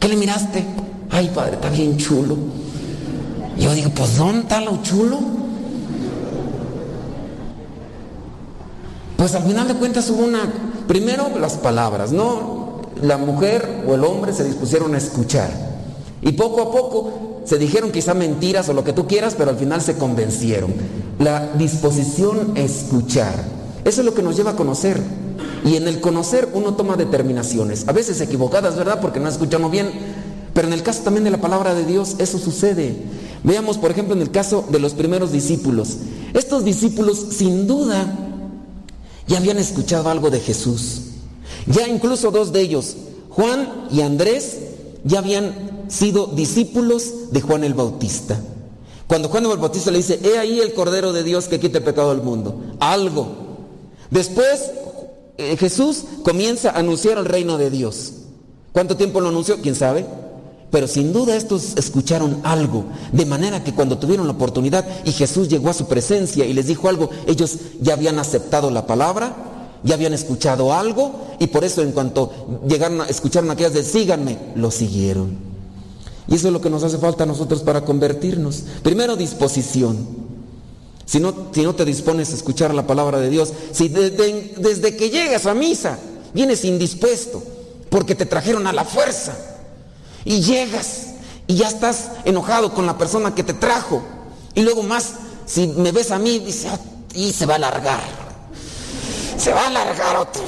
¿Qué le miraste? Ay, padre, está bien chulo. Yo digo, pues ¿dónde está lo chulo? Pues al final de cuentas hubo una, primero las palabras, ¿no? La mujer o el hombre se dispusieron a escuchar. Y poco a poco se dijeron quizá mentiras o lo que tú quieras, pero al final se convencieron. La disposición a escuchar. Eso es lo que nos lleva a conocer. Y en el conocer uno toma determinaciones, a veces equivocadas, ¿verdad? Porque no escuchamos bien. Pero en el caso también de la palabra de Dios, eso sucede. Veamos, por ejemplo, en el caso de los primeros discípulos. Estos discípulos, sin duda, ya habían escuchado algo de Jesús. Ya incluso dos de ellos, Juan y Andrés, ya habían sido discípulos de Juan el Bautista. Cuando Juan el Bautista le dice, he ahí el Cordero de Dios que quita el pecado del mundo. Algo. Después eh, Jesús comienza a anunciar el reino de Dios. ¿Cuánto tiempo lo anunció? ¿Quién sabe? Pero sin duda estos escucharon algo, de manera que cuando tuvieron la oportunidad y Jesús llegó a su presencia y les dijo algo, ellos ya habían aceptado la palabra, ya habían escuchado algo y por eso en cuanto llegaron a escuchar aquellas de síganme, lo siguieron. Y eso es lo que nos hace falta a nosotros para convertirnos. Primero disposición. Si no, si no te dispones a escuchar la palabra de Dios, si desde, desde que llegas a misa vienes indispuesto, porque te trajeron a la fuerza, y llegas y ya estás enojado con la persona que te trajo, y luego más, si me ves a mí, dice, ah, y se va a alargar se va a alargar otro.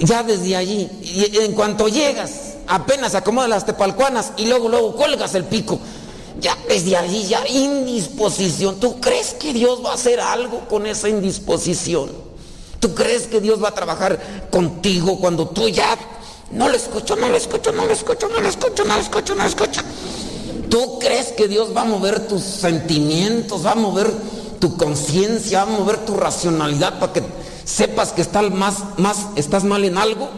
Ya desde allí, y en cuanto llegas, apenas acomodas las tepalcuanas y luego, luego cuelgas el pico. Ya desde allí, ya indisposición. ¿Tú crees que Dios va a hacer algo con esa indisposición? ¿Tú crees que Dios va a trabajar contigo cuando tú ya no lo escucho, no lo escucho, no lo escucho, no lo escucho, no lo escucho, no lo escucho? ¿Tú crees que Dios va a mover tus sentimientos, va a mover tu conciencia, va a mover tu racionalidad para que sepas que estás más, más, estás mal en algo.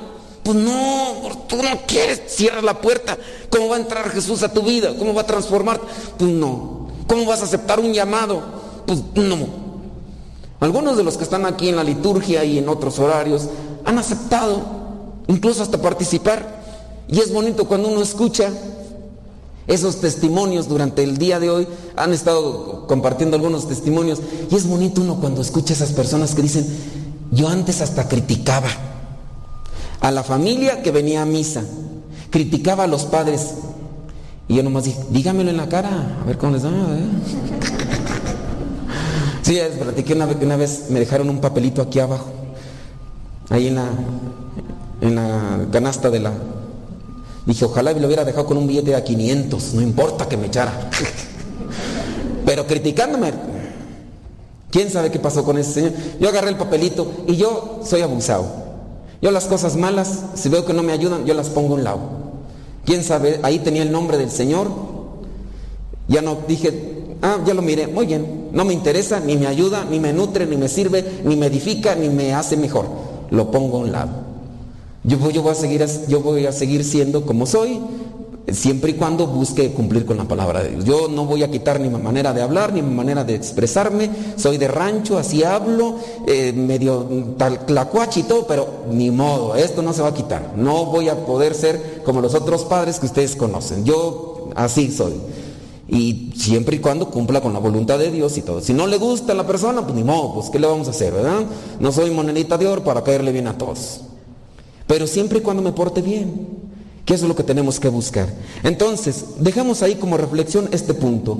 Pues no, tú no quieres, cierra la puerta. ¿Cómo va a entrar Jesús a tu vida? ¿Cómo va a transformar? Pues no. ¿Cómo vas a aceptar un llamado? Pues no. Algunos de los que están aquí en la liturgia y en otros horarios han aceptado, incluso hasta participar. Y es bonito cuando uno escucha esos testimonios durante el día de hoy han estado compartiendo algunos testimonios y es bonito uno cuando escucha esas personas que dicen, yo antes hasta criticaba a la familia que venía a misa, criticaba a los padres y yo nomás dije, dígamelo en la cara, a ver cómo les va. ¿eh? [LAUGHS] Sí, les platiqué una, una vez, me dejaron un papelito aquí abajo, ahí en la, en la canasta de la, Dije, ojalá me lo hubiera dejado con un billete a 500, no importa que me echara. [LAUGHS] Pero criticándome, ¿quién sabe qué pasó con ese señor? Yo agarré el papelito y yo soy abusado. Yo las cosas malas, si veo que no me ayudan, yo las pongo a un lado. ¿Quién sabe? Ahí tenía el nombre del Señor. Ya no dije, ah, ya lo miré, muy bien. No me interesa, ni me ayuda, ni me nutre, ni me sirve, ni me edifica, ni me hace mejor. Lo pongo a un lado. Yo, voy a seguir, yo voy a seguir siendo como soy, siempre y cuando busque cumplir con la palabra de Dios. Yo no voy a quitar ni mi manera de hablar, ni mi manera de expresarme. Soy de rancho, así hablo, eh, medio tal clacuache y todo, pero ni modo, esto no se va a quitar. No voy a poder ser como los otros padres que ustedes conocen. Yo así soy. Y siempre y cuando cumpla con la voluntad de Dios y todo. Si no le gusta a la persona, pues ni modo, pues ¿qué le vamos a hacer, verdad? No soy monedita de oro para caerle bien a todos pero siempre y cuando me porte bien, que eso es lo que tenemos que buscar. Entonces, dejamos ahí como reflexión este punto.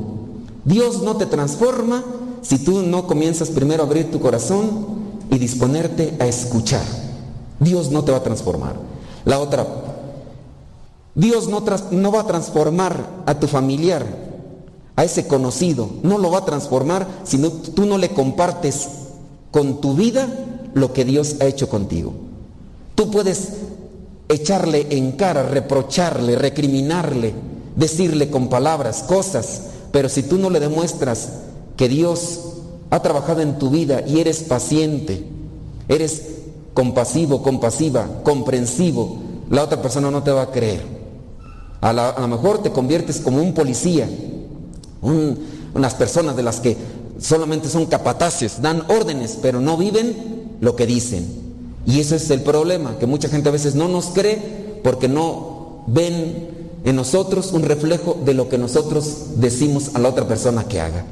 Dios no te transforma si tú no comienzas primero a abrir tu corazón y disponerte a escuchar. Dios no te va a transformar. La otra, Dios no, va a transformar a tu familiar, a ese conocido, no lo va a transformar si tú no le compartes con tu vida lo que Dios ha hecho contigo. Tú puedes echarle en cara, reprocharle, recriminarle, decirle con palabras cosas, pero si tú no le demuestras que Dios ha trabajado en tu vida y eres paciente, eres compasivo, compasiva, comprensivo, la otra persona no te va a creer. A, lo mejor te conviertes como un policía, unas personas de las que solamente son capataces, dan órdenes, pero no viven lo que dicen. Y ese es el problema, que mucha gente a veces no nos cree porque no ven en nosotros un reflejo de lo que nosotros decimos a la otra persona que haga.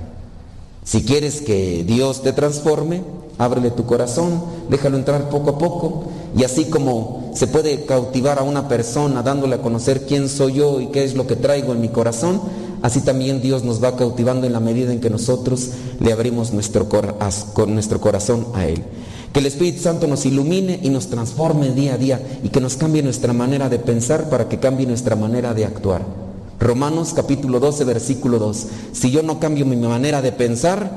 Si quieres que Dios te transforme, ábrele tu corazón, déjalo entrar poco a poco y así como
se puede cautivar a una persona dándole a conocer quién soy yo y qué es lo que traigo en mi corazón, así también Dios nos va cautivando en la medida en que nosotros le abrimos nuestro, corazón a Él. Que el Espíritu Santo nos ilumine y nos transforme día a día y que nos cambie nuestra manera de pensar para que cambie nuestra manera de actuar. Romanos capítulo 12, versículo 2. Si yo no cambio mi manera de pensar,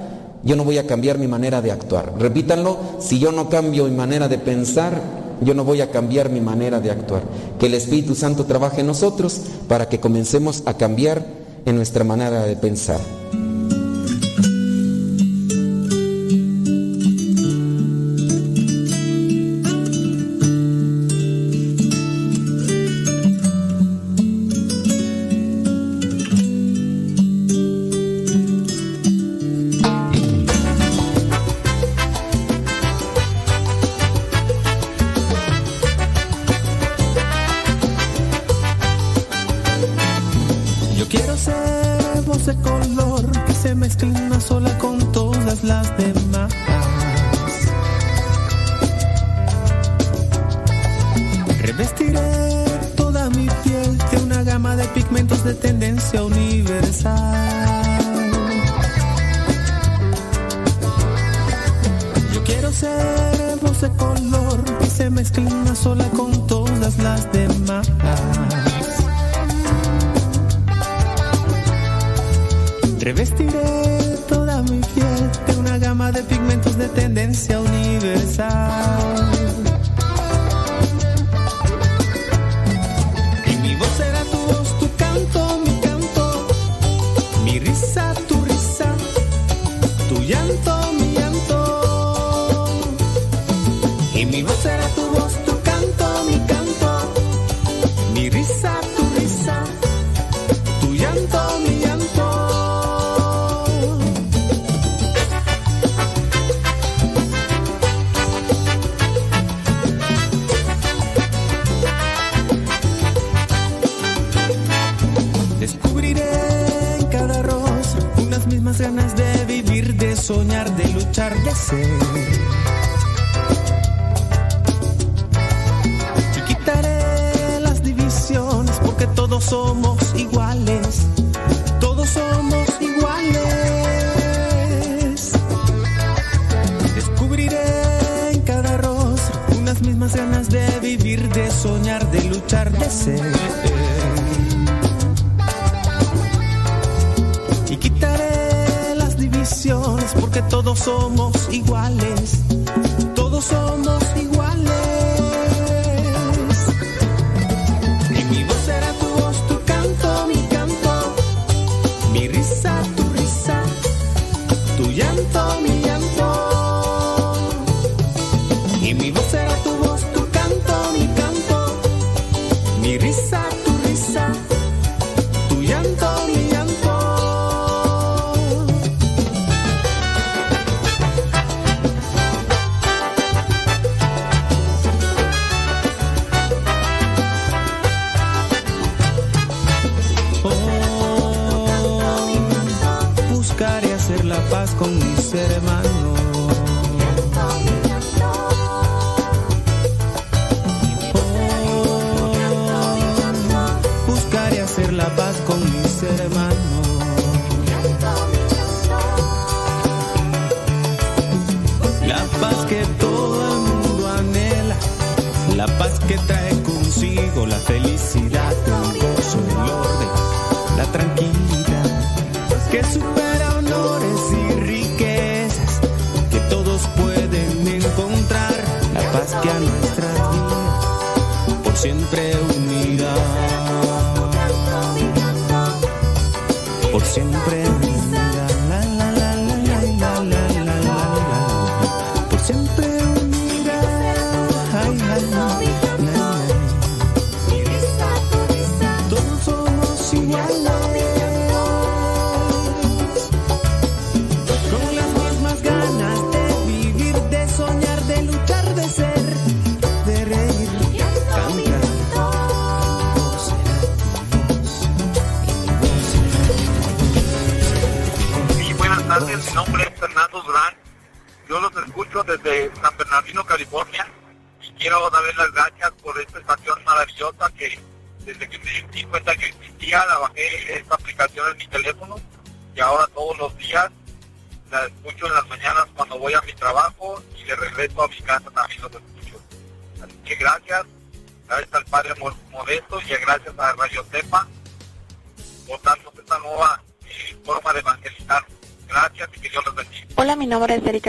yo no voy a cambiar mi manera de actuar. Repítanlo, si yo no cambio mi manera de pensar, yo no voy a cambiar mi manera de actuar. Que el Espíritu Santo trabaje en nosotros para que comencemos a cambiar en nuestra manera de pensar.
las mismas ganas de vivir, de soñar, de luchar, de ser. Quitaré las divisiones porque todos somos iguales, todos somos iguales. Descubriré en cada rostro unas mismas ganas de vivir, de soñar, de luchar, de ser. porque todos
somos iguales, todos somos iguales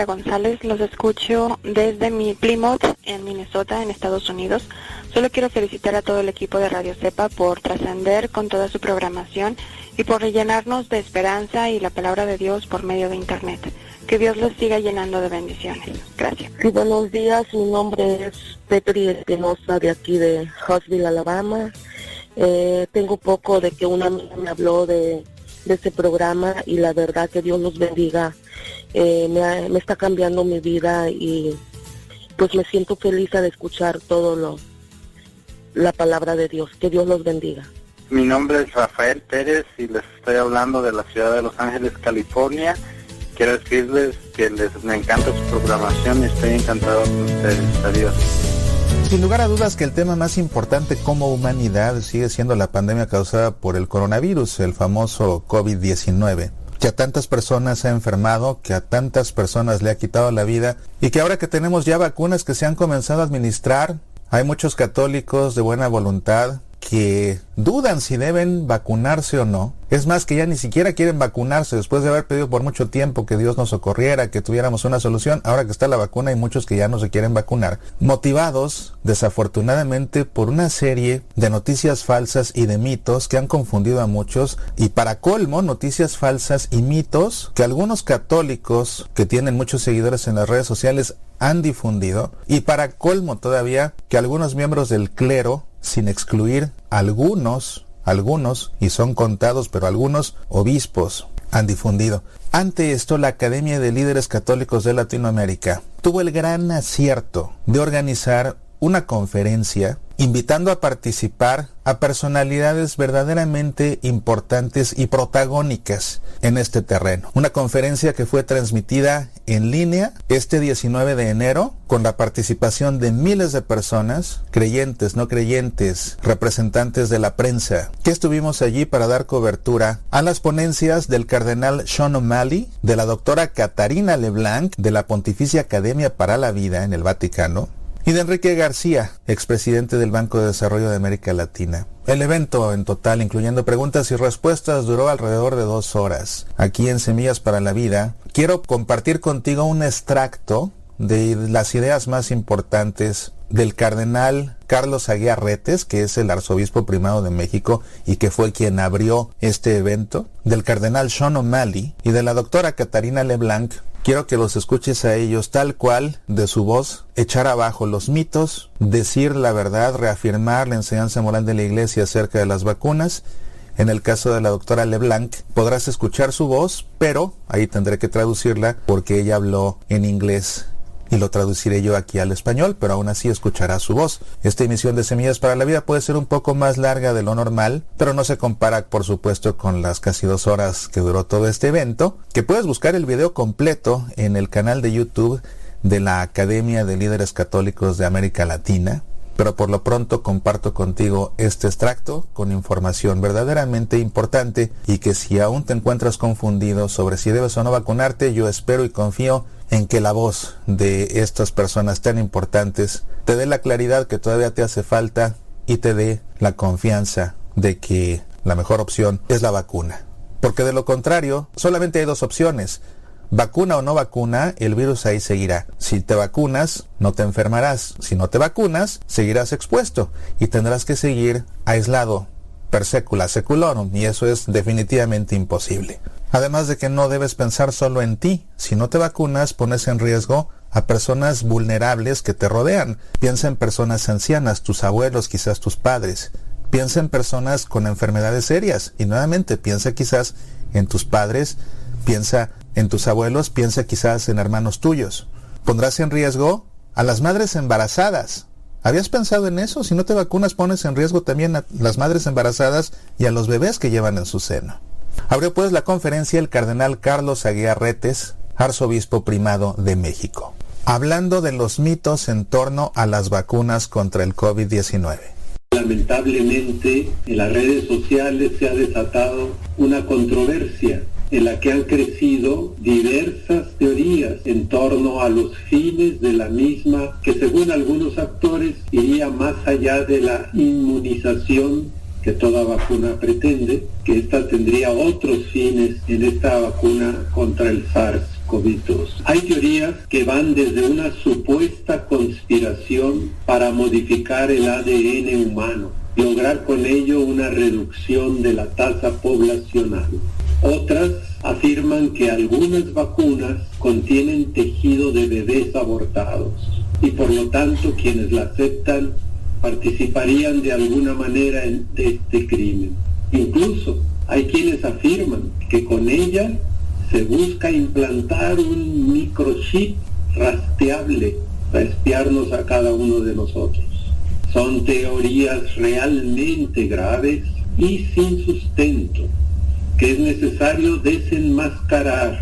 González. Los escucho desde mi Plymouth, en Minnesota, en Estados Unidos. Solo quiero felicitar a todo el equipo de Radio Cepa por trascender con toda su programación y por rellenarnos de esperanza y la palabra de Dios por medio de Internet. Que Dios los siga llenando de bendiciones. Gracias.
Sí, buenos días. Mi nombre es Petri Espinosa de aquí de Huntsville, Alabama. Eh, tengo poco de que una amiga me habló de de este programa y la verdad que Dios los bendiga. Eh, me, está cambiando mi vida y pues me siento feliz al escuchar todo lo la palabra de Dios. Que Dios los bendiga.
Mi nombre es Rafael Pérez y les estoy hablando de la ciudad de Los Ángeles, California. Quiero decirles que les me encanta su programación y estoy encantado con ustedes. Adiós.
Sin lugar a dudas que el tema más importante como humanidad sigue siendo la pandemia causada por el coronavirus, el famoso COVID-19 que a tantas personas ha enfermado, que a tantas personas le ha quitado la vida y que ahora que tenemos ya vacunas que se han comenzado a administrar, hay muchos católicos de buena voluntad que dudan si deben vacunarse o no. Es más, que ya ni siquiera quieren vacunarse después de haber pedido por mucho tiempo que Dios nos socorriera, que tuviéramos una solución. Ahora que está la vacuna hay muchos que ya no se quieren vacunar. Motivados, desafortunadamente, por una serie de noticias falsas y de mitos que han confundido a muchos. Y para colmo, noticias falsas y mitos que algunos católicos que tienen muchos seguidores en las redes sociales han difundido. Y para colmo todavía que algunos miembros del clero sin excluir algunos, algunos, y son contados, pero algunos obispos han difundido. Ante esto, la Academia de Líderes Católicos de Latinoamérica tuvo el gran acierto de organizar una conferencia invitando a participar a personalidades verdaderamente importantes y protagónicas en este terreno. Una conferencia que fue transmitida en línea este 19 de enero con la participación de miles de personas, creyentes, no creyentes, representantes de la prensa, que estuvimos allí para dar cobertura a las ponencias del cardenal Sean O'Malley, de la doctora Catarina Leblanc de la Pontificia Academia para la Vida en el Vaticano, y de Enrique García, expresidente del Banco de Desarrollo de América Latina. El evento en total, incluyendo preguntas y respuestas, duró alrededor de dos horas. Aquí en Semillas para la Vida, quiero compartir contigo un extracto de las ideas más importantes del cardenal Carlos Aguiarretes, que es el arzobispo primado de México y que fue quien abrió este evento, del cardenal Sean O'Malley y de la doctora Catarina Leblanc, Quiero que los escuches a ellos tal cual, de su voz, echar abajo los mitos, decir la verdad, reafirmar la enseñanza moral de la Iglesia acerca de las vacunas. En el caso de la doctora LeBlanc, podrás escuchar su voz, pero ahí tendré que traducirla porque ella habló en inglés y lo traduciré yo aquí al español, pero aún así escuchará su voz. Esta emisión de Semillas para la Vida puede ser un poco más larga de lo normal, pero no se compara, por supuesto, con las casi dos horas que duró todo este evento, que puedes buscar el video completo en el canal de YouTube de la Academia de Líderes Católicos de América Latina. Pero por lo pronto comparto contigo este extracto con información verdaderamente importante y que si aún te encuentras confundido sobre si debes o no vacunarte, yo espero y confío en que la voz de estas personas tan importantes te dé la claridad que todavía te hace falta y te dé la confianza de que la mejor opción es la vacuna. Porque de lo contrario, solamente hay dos opciones. Vacuna o no vacuna, el virus ahí seguirá. Si te vacunas, no te enfermarás. Si no te vacunas, seguirás expuesto y tendrás que seguir aislado, per secula seculorum, y eso es definitivamente imposible. Además de que no debes pensar solo en ti. Si no te vacunas, pones en riesgo a personas vulnerables que te rodean. Piensa en personas ancianas, tus abuelos, quizás tus padres. Piensa en personas con enfermedades serias. Y nuevamente, piensa quizás en tus padres, piensa en tus abuelos, piensa quizás en hermanos tuyos. Pondrás en riesgo a las madres embarazadas. ¿Habías pensado en eso? Si no te vacunas, pones en riesgo también a las madres embarazadas y a los bebés que llevan en su seno. Abrió pues la conferencia el cardenal Carlos Aguiar Retes, arzobispo primado de México. hablando de los mitos en torno a las vacunas contra el COVID-19.
Lamentablemente en las redes sociales se ha desatado una controversia en la que han crecido diversas teorías en torno a los fines de la misma, que según algunos actores iría más allá de la inmunización que toda vacuna pretende, que esta tendría otros fines en esta vacuna contra el SARS-CoV-2. Hay teorías que van desde una supuesta conspiración para modificar el ADN humano, lograr con ello una reducción de la tasa poblacional. Otras afirman que algunas vacunas contienen tejido de bebés abortados y por lo tanto quienes la aceptan participarían de alguna manera en este crimen. Incluso hay quienes afirman que con ella se busca implantar un microchip rastreable para espiarnos a cada uno de nosotros. Son teorías realmente graves y sin sustento es necesario desenmascarar.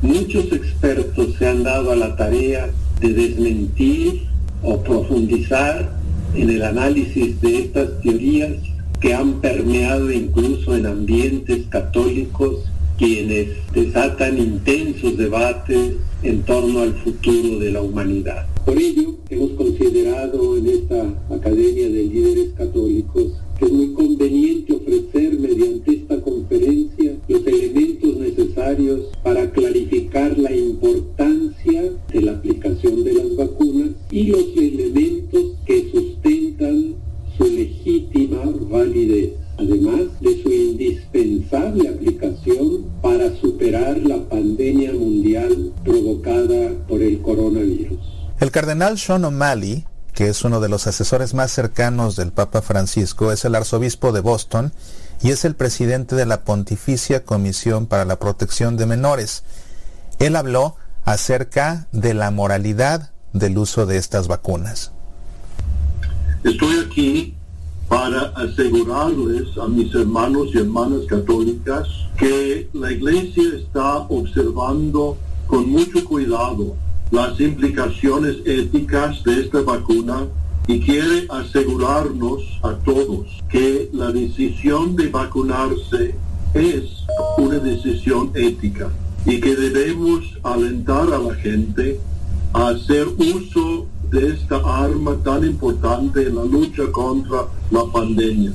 Muchos expertos se han dado a la tarea de desmentir o profundizar en el análisis de estas teorías que han permeado incluso en ambientes católicos quienes desatan intensos debates en torno al futuro de la humanidad. Por ello, hemos considerado en esta Academia de Líderes Católicos es muy conveniente ofrecer mediante esta conferencia los elementos necesarios para clarificar la importancia de la aplicación de las vacunas y los elementos que sustentan su legítima validez, además de su indispensable aplicación para superar la pandemia mundial provocada por el coronavirus.
El cardenal Sean O'Malley, que es uno de los asesores más cercanos del Papa Francisco, es el arzobispo de Boston y es el presidente de la Pontificia Comisión para la Protección de Menores. Él habló acerca de la moralidad del uso de estas vacunas.
Estoy aquí para asegurarles a mis hermanos y hermanas católicas que la Iglesia está observando con mucho cuidado las implicaciones éticas de esta vacuna y quiere asegurarnos a todos que la decisión de vacunarse es una decisión ética y que debemos alentar a la gente a hacer uso de esta arma tan importante en la lucha contra la pandemia.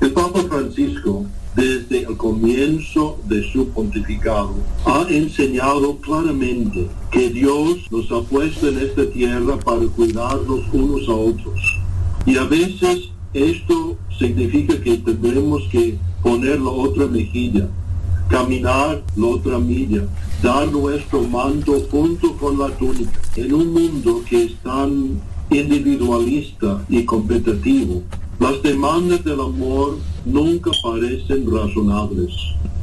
El Papa Francisco, desde el comienzo de su pontificado, ha enseñado claramente que Dios nos ha puesto en esta tierra para cuidarnos unos a otros. Y a veces esto significa que tendremos que poner la otra mejilla, caminar la otra milla, dar nuestro manto junto con la túnica. En un mundo que es tan individualista y competitivo, las demandas del amor nunca parecen razonables.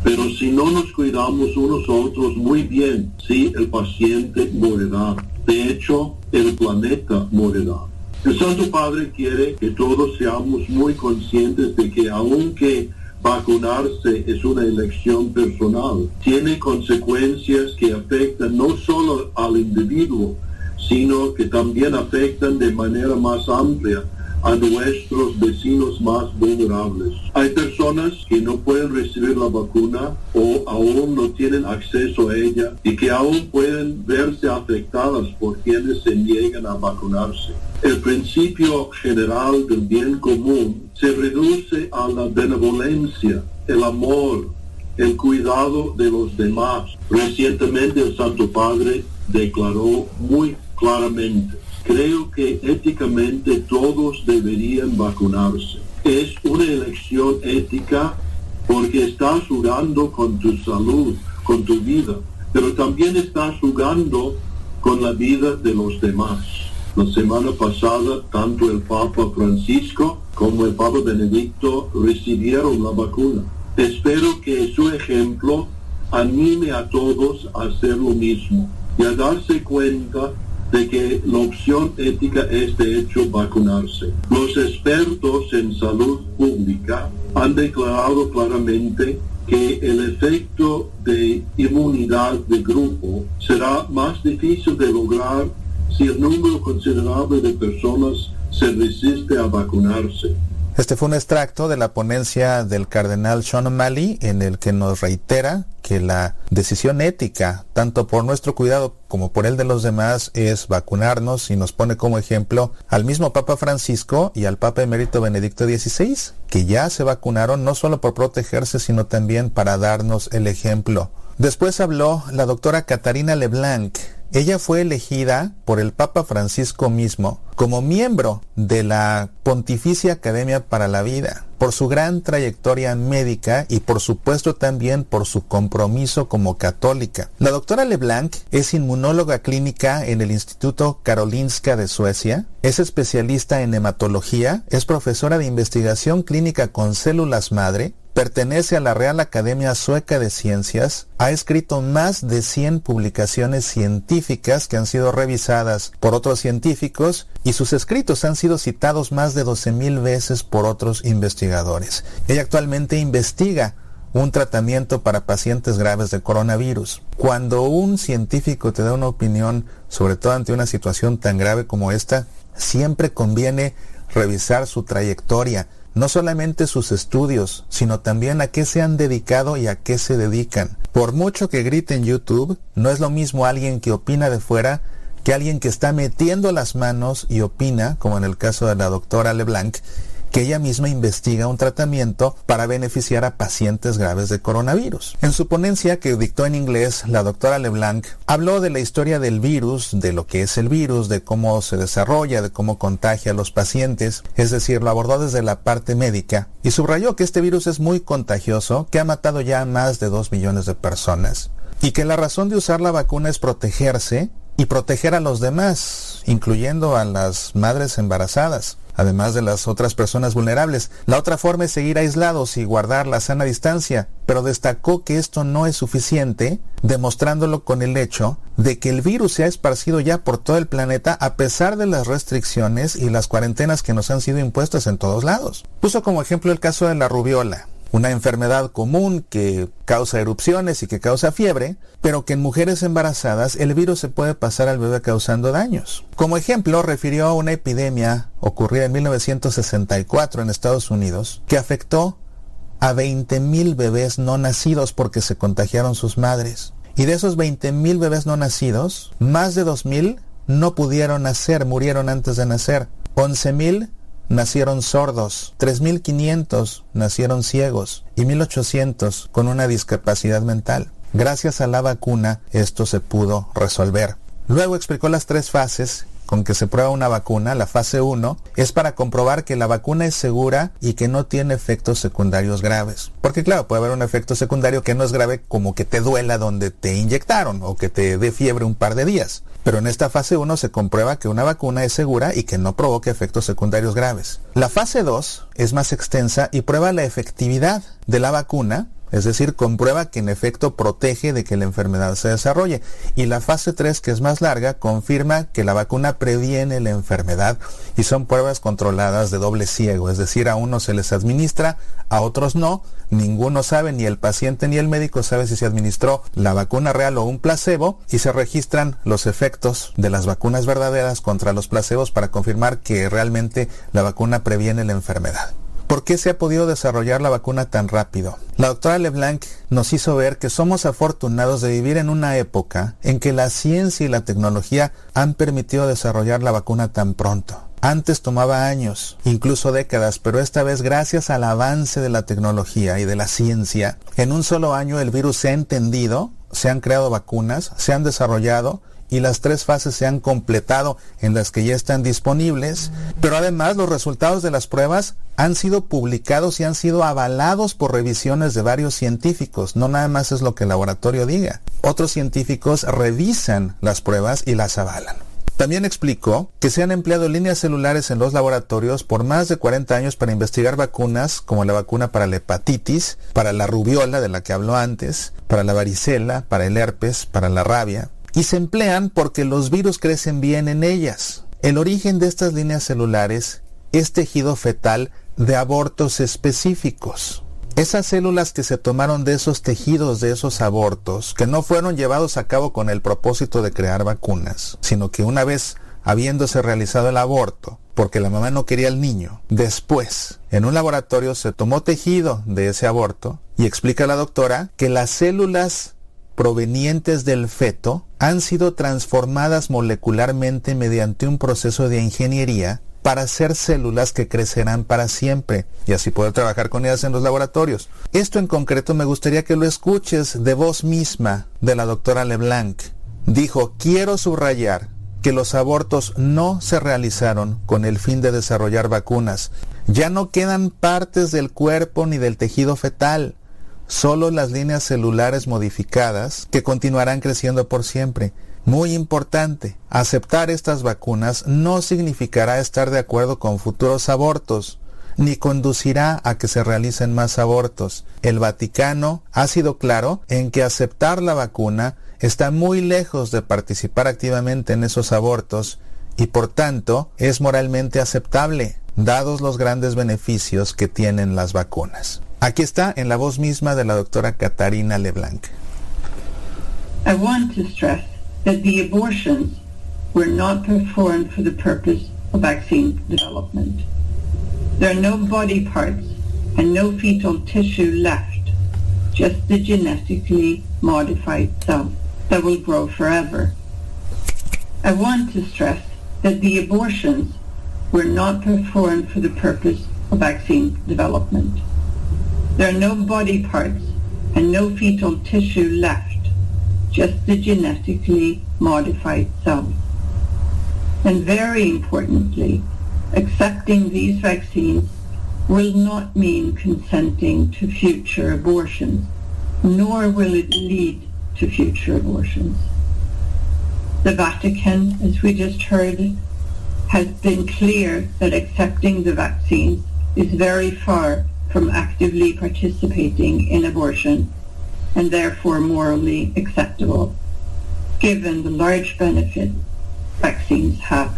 Pero si no nos cuidamos unos a otros muy bien, sí, el paciente morirá. De hecho, el planeta morirá. El Santo Padre quiere que todos seamos muy conscientes de que aunque vacunarse es una elección personal. Tiene consecuencias que afectan no solo al individuo, sino que también afectan de manera más amplia a nuestros vecinos más vulnerables. Hay personas que no pueden recibir la vacuna o aún no tienen acceso a ella y que aún pueden verse afectadas por quienes se niegan a vacunarse. El principio general del bien común se reduce a la benevolencia, el amor, el cuidado de los demás. Recientemente el Santo Padre declaró muy claramente, creo que éticamente todos deberían vacunarse. Es una elección ética porque estás jugando con tu salud, con tu vida, pero también estás jugando con la vida de los demás. La semana pasada, tanto el Papa Francisco como el Papa Benedicto recibieron la vacuna. Espero que su ejemplo anime a todos a hacer lo mismo y a darse cuenta de que la opción ética es de hecho vacunarse. Los expertos en salud pública han declarado claramente que el efecto de inmunidad de grupo será más difícil de lograr si el número considerable de personas se resiste a vacunarse.
Este fue un extracto de la ponencia del cardenal Sean O'Malley en el que nos reitera que la decisión ética, tanto por nuestro cuidado como por el de los demás, es vacunarnos y nos pone como ejemplo al mismo Papa Francisco y al Papa Emérito Benedicto XVI, que ya se vacunaron no solo por protegerse, sino también para darnos el ejemplo. Después habló la doctora Catarina Leblanc, ella fue elegida por el Papa Francisco mismo como miembro de la Pontificia Academia para la Vida, por su gran trayectoria médica y por supuesto también por su compromiso como católica. La doctora LeBlanc es inmunóloga clínica en el Instituto Karolinska de Suecia, es especialista en hematología, es profesora de investigación clínica con células madre, Pertenece a la Real Academia Sueca de Ciencias, ha escrito más de 100 publicaciones científicas que han sido revisadas por otros científicos y sus escritos han sido citados más de 12.000 veces por otros investigadores. Ella actualmente investiga un tratamiento para pacientes graves de coronavirus. Cuando un científico te da una opinión, sobre todo ante una situación tan grave como esta, siempre conviene revisar su trayectoria, no solamente sus estudios, sino también a qué se han dedicado y a qué se dedican. Por mucho que grite en YouTube, no es lo mismo alguien que opina de fuera que alguien que está metiendo las manos y opina, como en el caso de la doctora LeBlanc, que ella misma investiga un tratamiento para beneficiar a pacientes graves de coronavirus. En su ponencia que dictó en inglés, la doctora LeBlanc habló de la historia del virus, de lo que es el virus, de cómo se desarrolla, de cómo contagia a los pacientes, es decir, lo abordó desde la parte médica y subrayó que este virus es muy contagioso, que ha matado ya a más de 2 millones de personas y que la razón de usar la vacuna es protegerse y proteger a los demás, incluyendo a las madres embarazadas además de las otras personas vulnerables. La otra forma es seguir aislados y guardar la sana distancia, pero destacó que esto no es suficiente, demostrándolo con el hecho de que el virus se ha esparcido ya por todo el planeta a pesar de las restricciones y las cuarentenas que nos han sido impuestas en todos lados. Puso como ejemplo el caso de la rubiola una enfermedad común que causa erupciones y que causa fiebre, pero que en mujeres embarazadas el virus se puede pasar al bebé causando daños. Como ejemplo, refirió a una epidemia ocurrida en 1964 en Estados Unidos que afectó a 20.000 bebés no nacidos porque se contagiaron sus madres. Y de esos 20.000 bebés no nacidos, más de 2.000 no pudieron nacer, murieron antes de nacer. 11.000 nacieron sordos, 3.500 nacieron ciegos y 1.800 con una discapacidad mental. Gracias a la vacuna esto se pudo resolver. Luego explicó las tres fases con que se prueba una vacuna, la fase 1, es para comprobar que la vacuna es segura y que no tiene efectos secundarios graves. Porque claro, puede haber un efecto secundario que no es grave como que te duela donde te inyectaron o que te dé fiebre un par de días. Pero en esta fase 1 se comprueba que una vacuna es segura y que no provoca efectos secundarios graves. La fase 2 es más extensa y prueba la efectividad de la vacuna es decir, comprueba que en efecto protege de que la enfermedad se desarrolle. Y la fase 3, que es más larga, confirma que la vacuna previene la enfermedad y son pruebas controladas de doble ciego. Es decir, a unos se les administra, a otros no. Ninguno sabe, ni el paciente ni el médico sabe si se administró la vacuna real o un placebo y se registran los efectos de las vacunas verdaderas contra los placebos para confirmar que realmente la vacuna previene la enfermedad. ¿Por qué se ha podido desarrollar la vacuna tan rápido? La doctora LeBlanc nos hizo ver que somos afortunados de vivir en una época en que la ciencia y la tecnología han permitido desarrollar la vacuna tan pronto. Antes tomaba años, incluso décadas, pero esta vez gracias al avance de la tecnología y de la ciencia, en un solo año el virus se ha entendido, se han creado vacunas, se han desarrollado y las tres fases se han completado en las que ya están disponibles, pero además los resultados de las pruebas han sido publicados y han sido avalados por revisiones de varios científicos, no nada más es lo que el laboratorio diga. Otros científicos revisan las pruebas y las avalan. También explicó que se han empleado líneas celulares en los laboratorios por más de 40 años para investigar vacunas como la vacuna para la hepatitis, para la rubiola de la que habló antes, para la varicela, para el herpes, para la rabia, y se emplean porque los virus crecen bien en ellas. El origen de estas líneas celulares es tejido fetal de abortos específicos. Esas células que se tomaron de esos tejidos de esos abortos, que no fueron llevados a cabo con el propósito de crear vacunas, sino que una vez habiéndose realizado el aborto, porque la mamá no quería al niño. Después, en un laboratorio se tomó tejido de ese aborto y explica la doctora que las células provenientes del feto han sido transformadas molecularmente mediante un proceso de ingeniería para ser células que crecerán para siempre y así poder trabajar con ellas en los laboratorios. Esto en concreto me gustaría que lo escuches de voz misma de la doctora LeBlanc. Dijo, quiero subrayar que los abortos no se realizaron con el fin de desarrollar vacunas. Ya no quedan partes del cuerpo ni del tejido fetal, solo las líneas celulares modificadas que continuarán creciendo por siempre. Muy importante, aceptar estas vacunas no significará estar de acuerdo con futuros abortos, ni conducirá a que se realicen más abortos. El Vaticano ha sido claro en que aceptar la vacuna está muy lejos de participar activamente en esos abortos y por tanto es moralmente aceptable, dados los grandes beneficios que tienen las vacunas. Aquí está en la voz misma de la doctora Leblanc.
I want to stress that the abortions were not performed for the purpose of vaccine development. There are no body parts and no fetal tissue left, just the genetically modified self that will grow forever. I want to stress that the abortions were not performed for the purpose of vaccine development. There are no body parts and no fetal tissue left just the genetically modified cells. And very importantly, accepting these vaccines will not mean consenting to future abortions, nor will it lead to future abortions. The Vatican, as we just heard, has been clear that accepting the vaccines is very far from actively participating in abortion and therefore morally acceptable, given the large benefit vaccines have.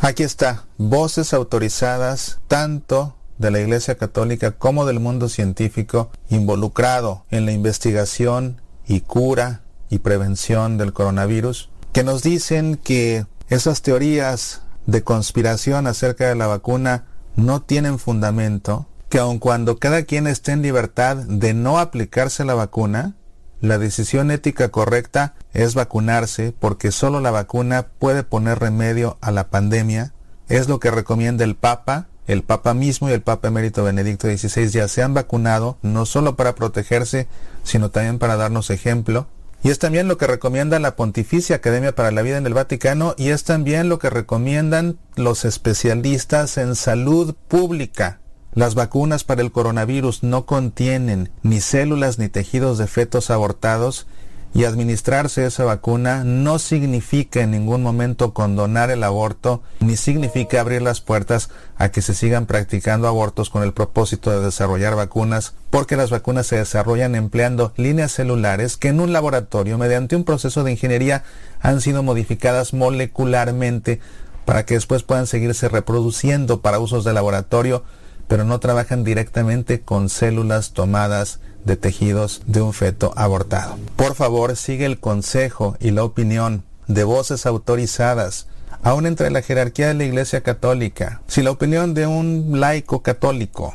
Aquí está, voces autorizadas tanto de la Iglesia Católica como del mundo científico involucrado en la investigación y cura y prevención del coronavirus, que nos dicen que esas teorías de conspiración acerca de la vacuna no tienen fundamento, que aun cuando cada quien esté en libertad de no aplicarse la vacuna, la decisión ética correcta es vacunarse porque solo la vacuna puede poner remedio a la pandemia. Es lo que recomienda el Papa. El Papa mismo y el Papa emérito Benedicto XVI ya se han vacunado, no solo para protegerse, sino también para darnos ejemplo. Y es también lo que recomienda la Pontificia Academia para la Vida en el Vaticano y es también lo que recomiendan los especialistas en salud pública. Las vacunas para el coronavirus no contienen ni células ni tejidos de fetos abortados y administrarse esa vacuna no significa en ningún momento condonar el aborto ni significa abrir las puertas a que se sigan practicando abortos con el propósito de desarrollar vacunas porque las vacunas se desarrollan empleando líneas celulares que en un laboratorio mediante un proceso de ingeniería han sido modificadas molecularmente para que después puedan seguirse reproduciendo para usos de laboratorio pero no trabajan directamente con células tomadas de tejidos de un feto abortado. Por favor, sigue el consejo y la opinión de voces autorizadas, aún entre la jerarquía de la Iglesia Católica. Si la opinión de un laico católico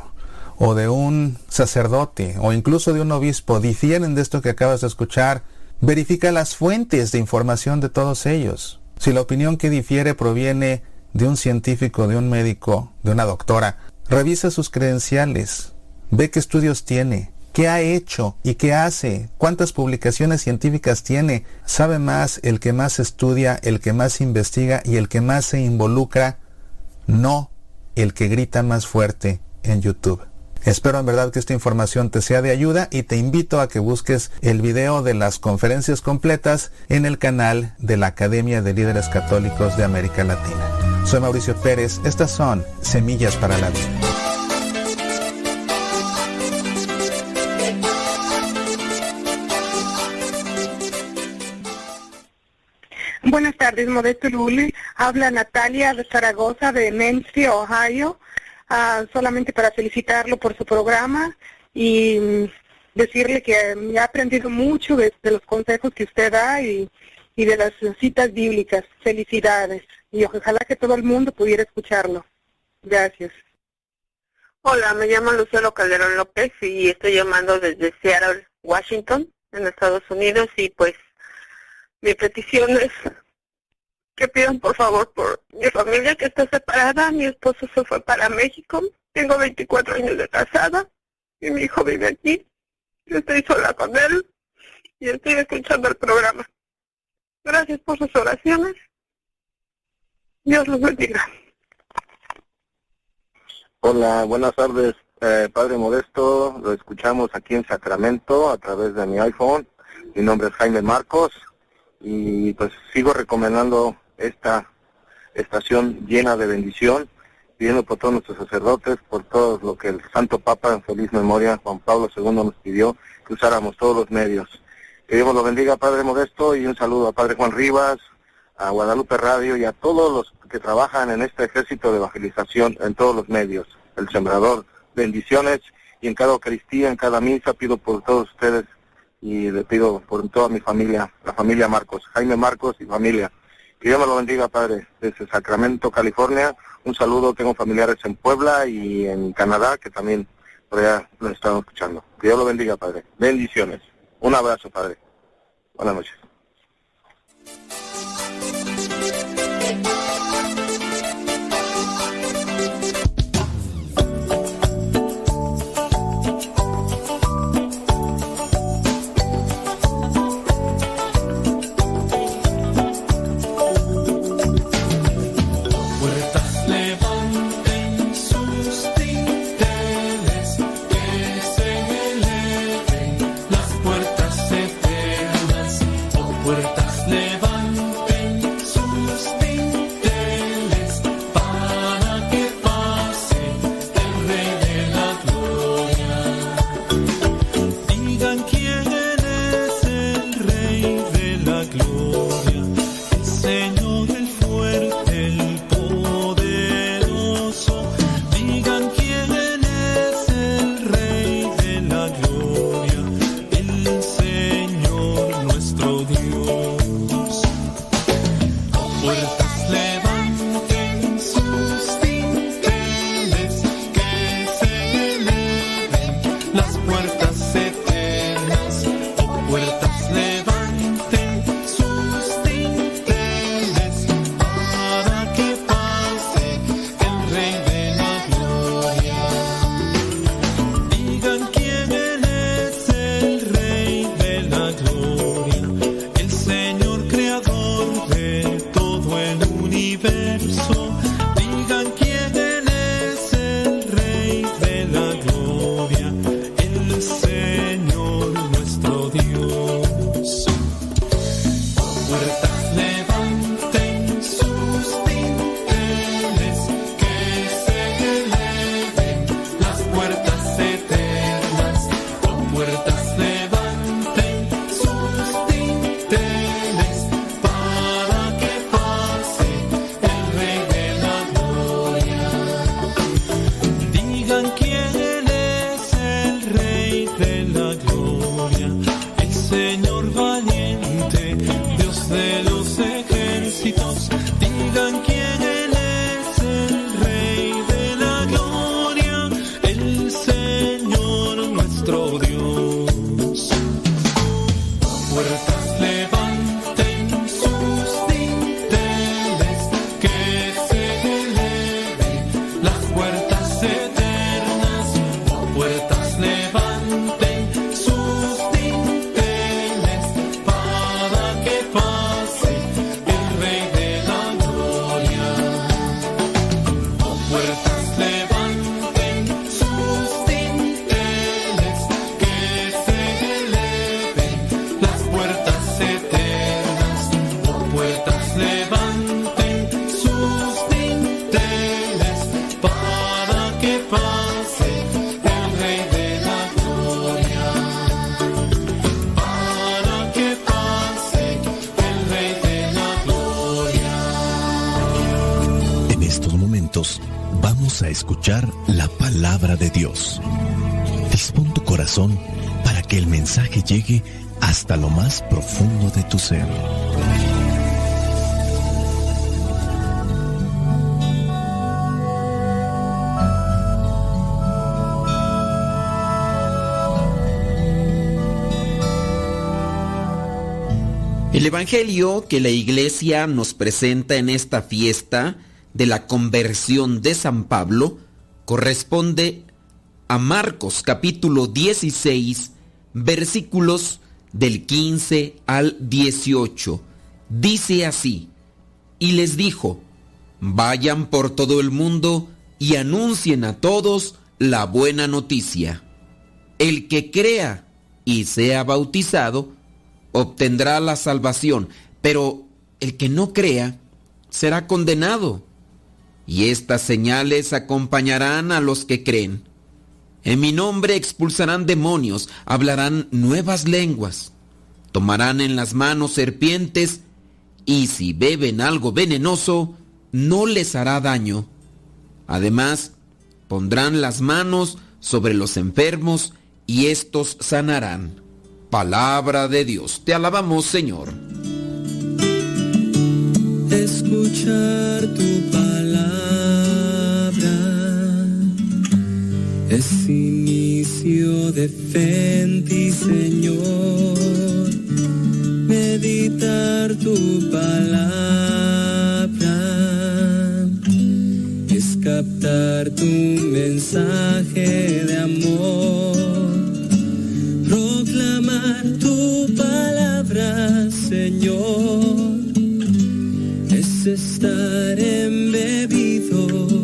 o de un sacerdote o incluso de un obispo difieren de esto que acabas de escuchar, verifica las fuentes de información de todos ellos. Si la opinión que difiere proviene de un científico, de un médico, de una doctora, Revisa sus credenciales, ve qué estudios tiene, qué ha hecho y qué hace, cuántas publicaciones científicas tiene. Sabe más el que más estudia, el que más investiga y el que más se involucra, no el que grita más fuerte en YouTube. Espero en verdad que esta información te sea de ayuda y te invito a que busques el video de las conferencias completas en el canal de la Academia de Líderes Católicos de América Latina. Soy Mauricio Pérez. Estas son Semillas para la Vida.
Buenas tardes, Modesto Luli. Habla Natalia de Zaragoza, de Menzie, Ohio. Ah, solamente para felicitarlo por su programa y decirle que me ha aprendido mucho de, los consejos que usted da y de las citas bíblicas. Felicidades. Y ojalá que todo el mundo pudiera escucharlo. Gracias.
Hola, me llamo Luciano Calderón López y estoy llamando desde Seattle, Washington, en Estados Unidos y pues mi petición es que pidan por favor por mi familia que está separada, mi esposo se fue para México, tengo 24 años de casada y mi hijo vive aquí, yo estoy sola con él y estoy escuchando el programa. Gracias por sus oraciones. Dios los bendiga.
Hola, buenas tardes, eh, Padre Modesto. Lo escuchamos aquí en Sacramento a través de mi iPhone. Mi nombre es Jaime Marcos y pues sigo recomendando esta estación llena de bendición, pidiendo por todos nuestros sacerdotes, por todo lo que el Santo Papa en feliz memoria, Juan Pablo II, nos pidió, que usáramos todos los medios. Que Dios lo bendiga, Padre Modesto, y un saludo a Padre Juan Rivas, a Guadalupe Radio y a todos los que trabajan en este ejército de evangelización en todos los medios. El Sembrador, bendiciones y en cada Eucaristía, en cada misa pido por todos ustedes y le pido por toda mi familia, la familia Marcos, Jaime Marcos y familia. Que Dios me lo bendiga, Padre, desde Sacramento, California. Un saludo, tengo familiares en Puebla y en Canadá que también por allá lo están escuchando. Que Dios lo bendiga, Padre. Bendiciones. Un abrazo, Padre. Buenas noches.
Lo más profundo de tu ser.
El Evangelio que la iglesia nos presenta en esta fiesta de la conversión de San Pablo corresponde a Marcos capítulo 16 versículos del 15 al 18. Dice así, y les dijo, vayan por todo el mundo y anuncien a todos la buena noticia. El que crea y sea bautizado, obtendrá la salvación, pero el que no crea será condenado. Y estas señales acompañarán a los que creen. En mi nombre expulsarán demonios, hablarán nuevas lenguas, tomarán en las manos serpientes, y si beben algo venenoso, no les hará daño. Además, pondrán las manos sobre los enfermos y éstos sanarán. Palabra de Dios. Te alabamos, Señor.
Escuchar tu palabra es inicio de fe Señor. Meditar tu palabra es captar tu mensaje de amor proclamar tu palabra, Señor, es estar embebido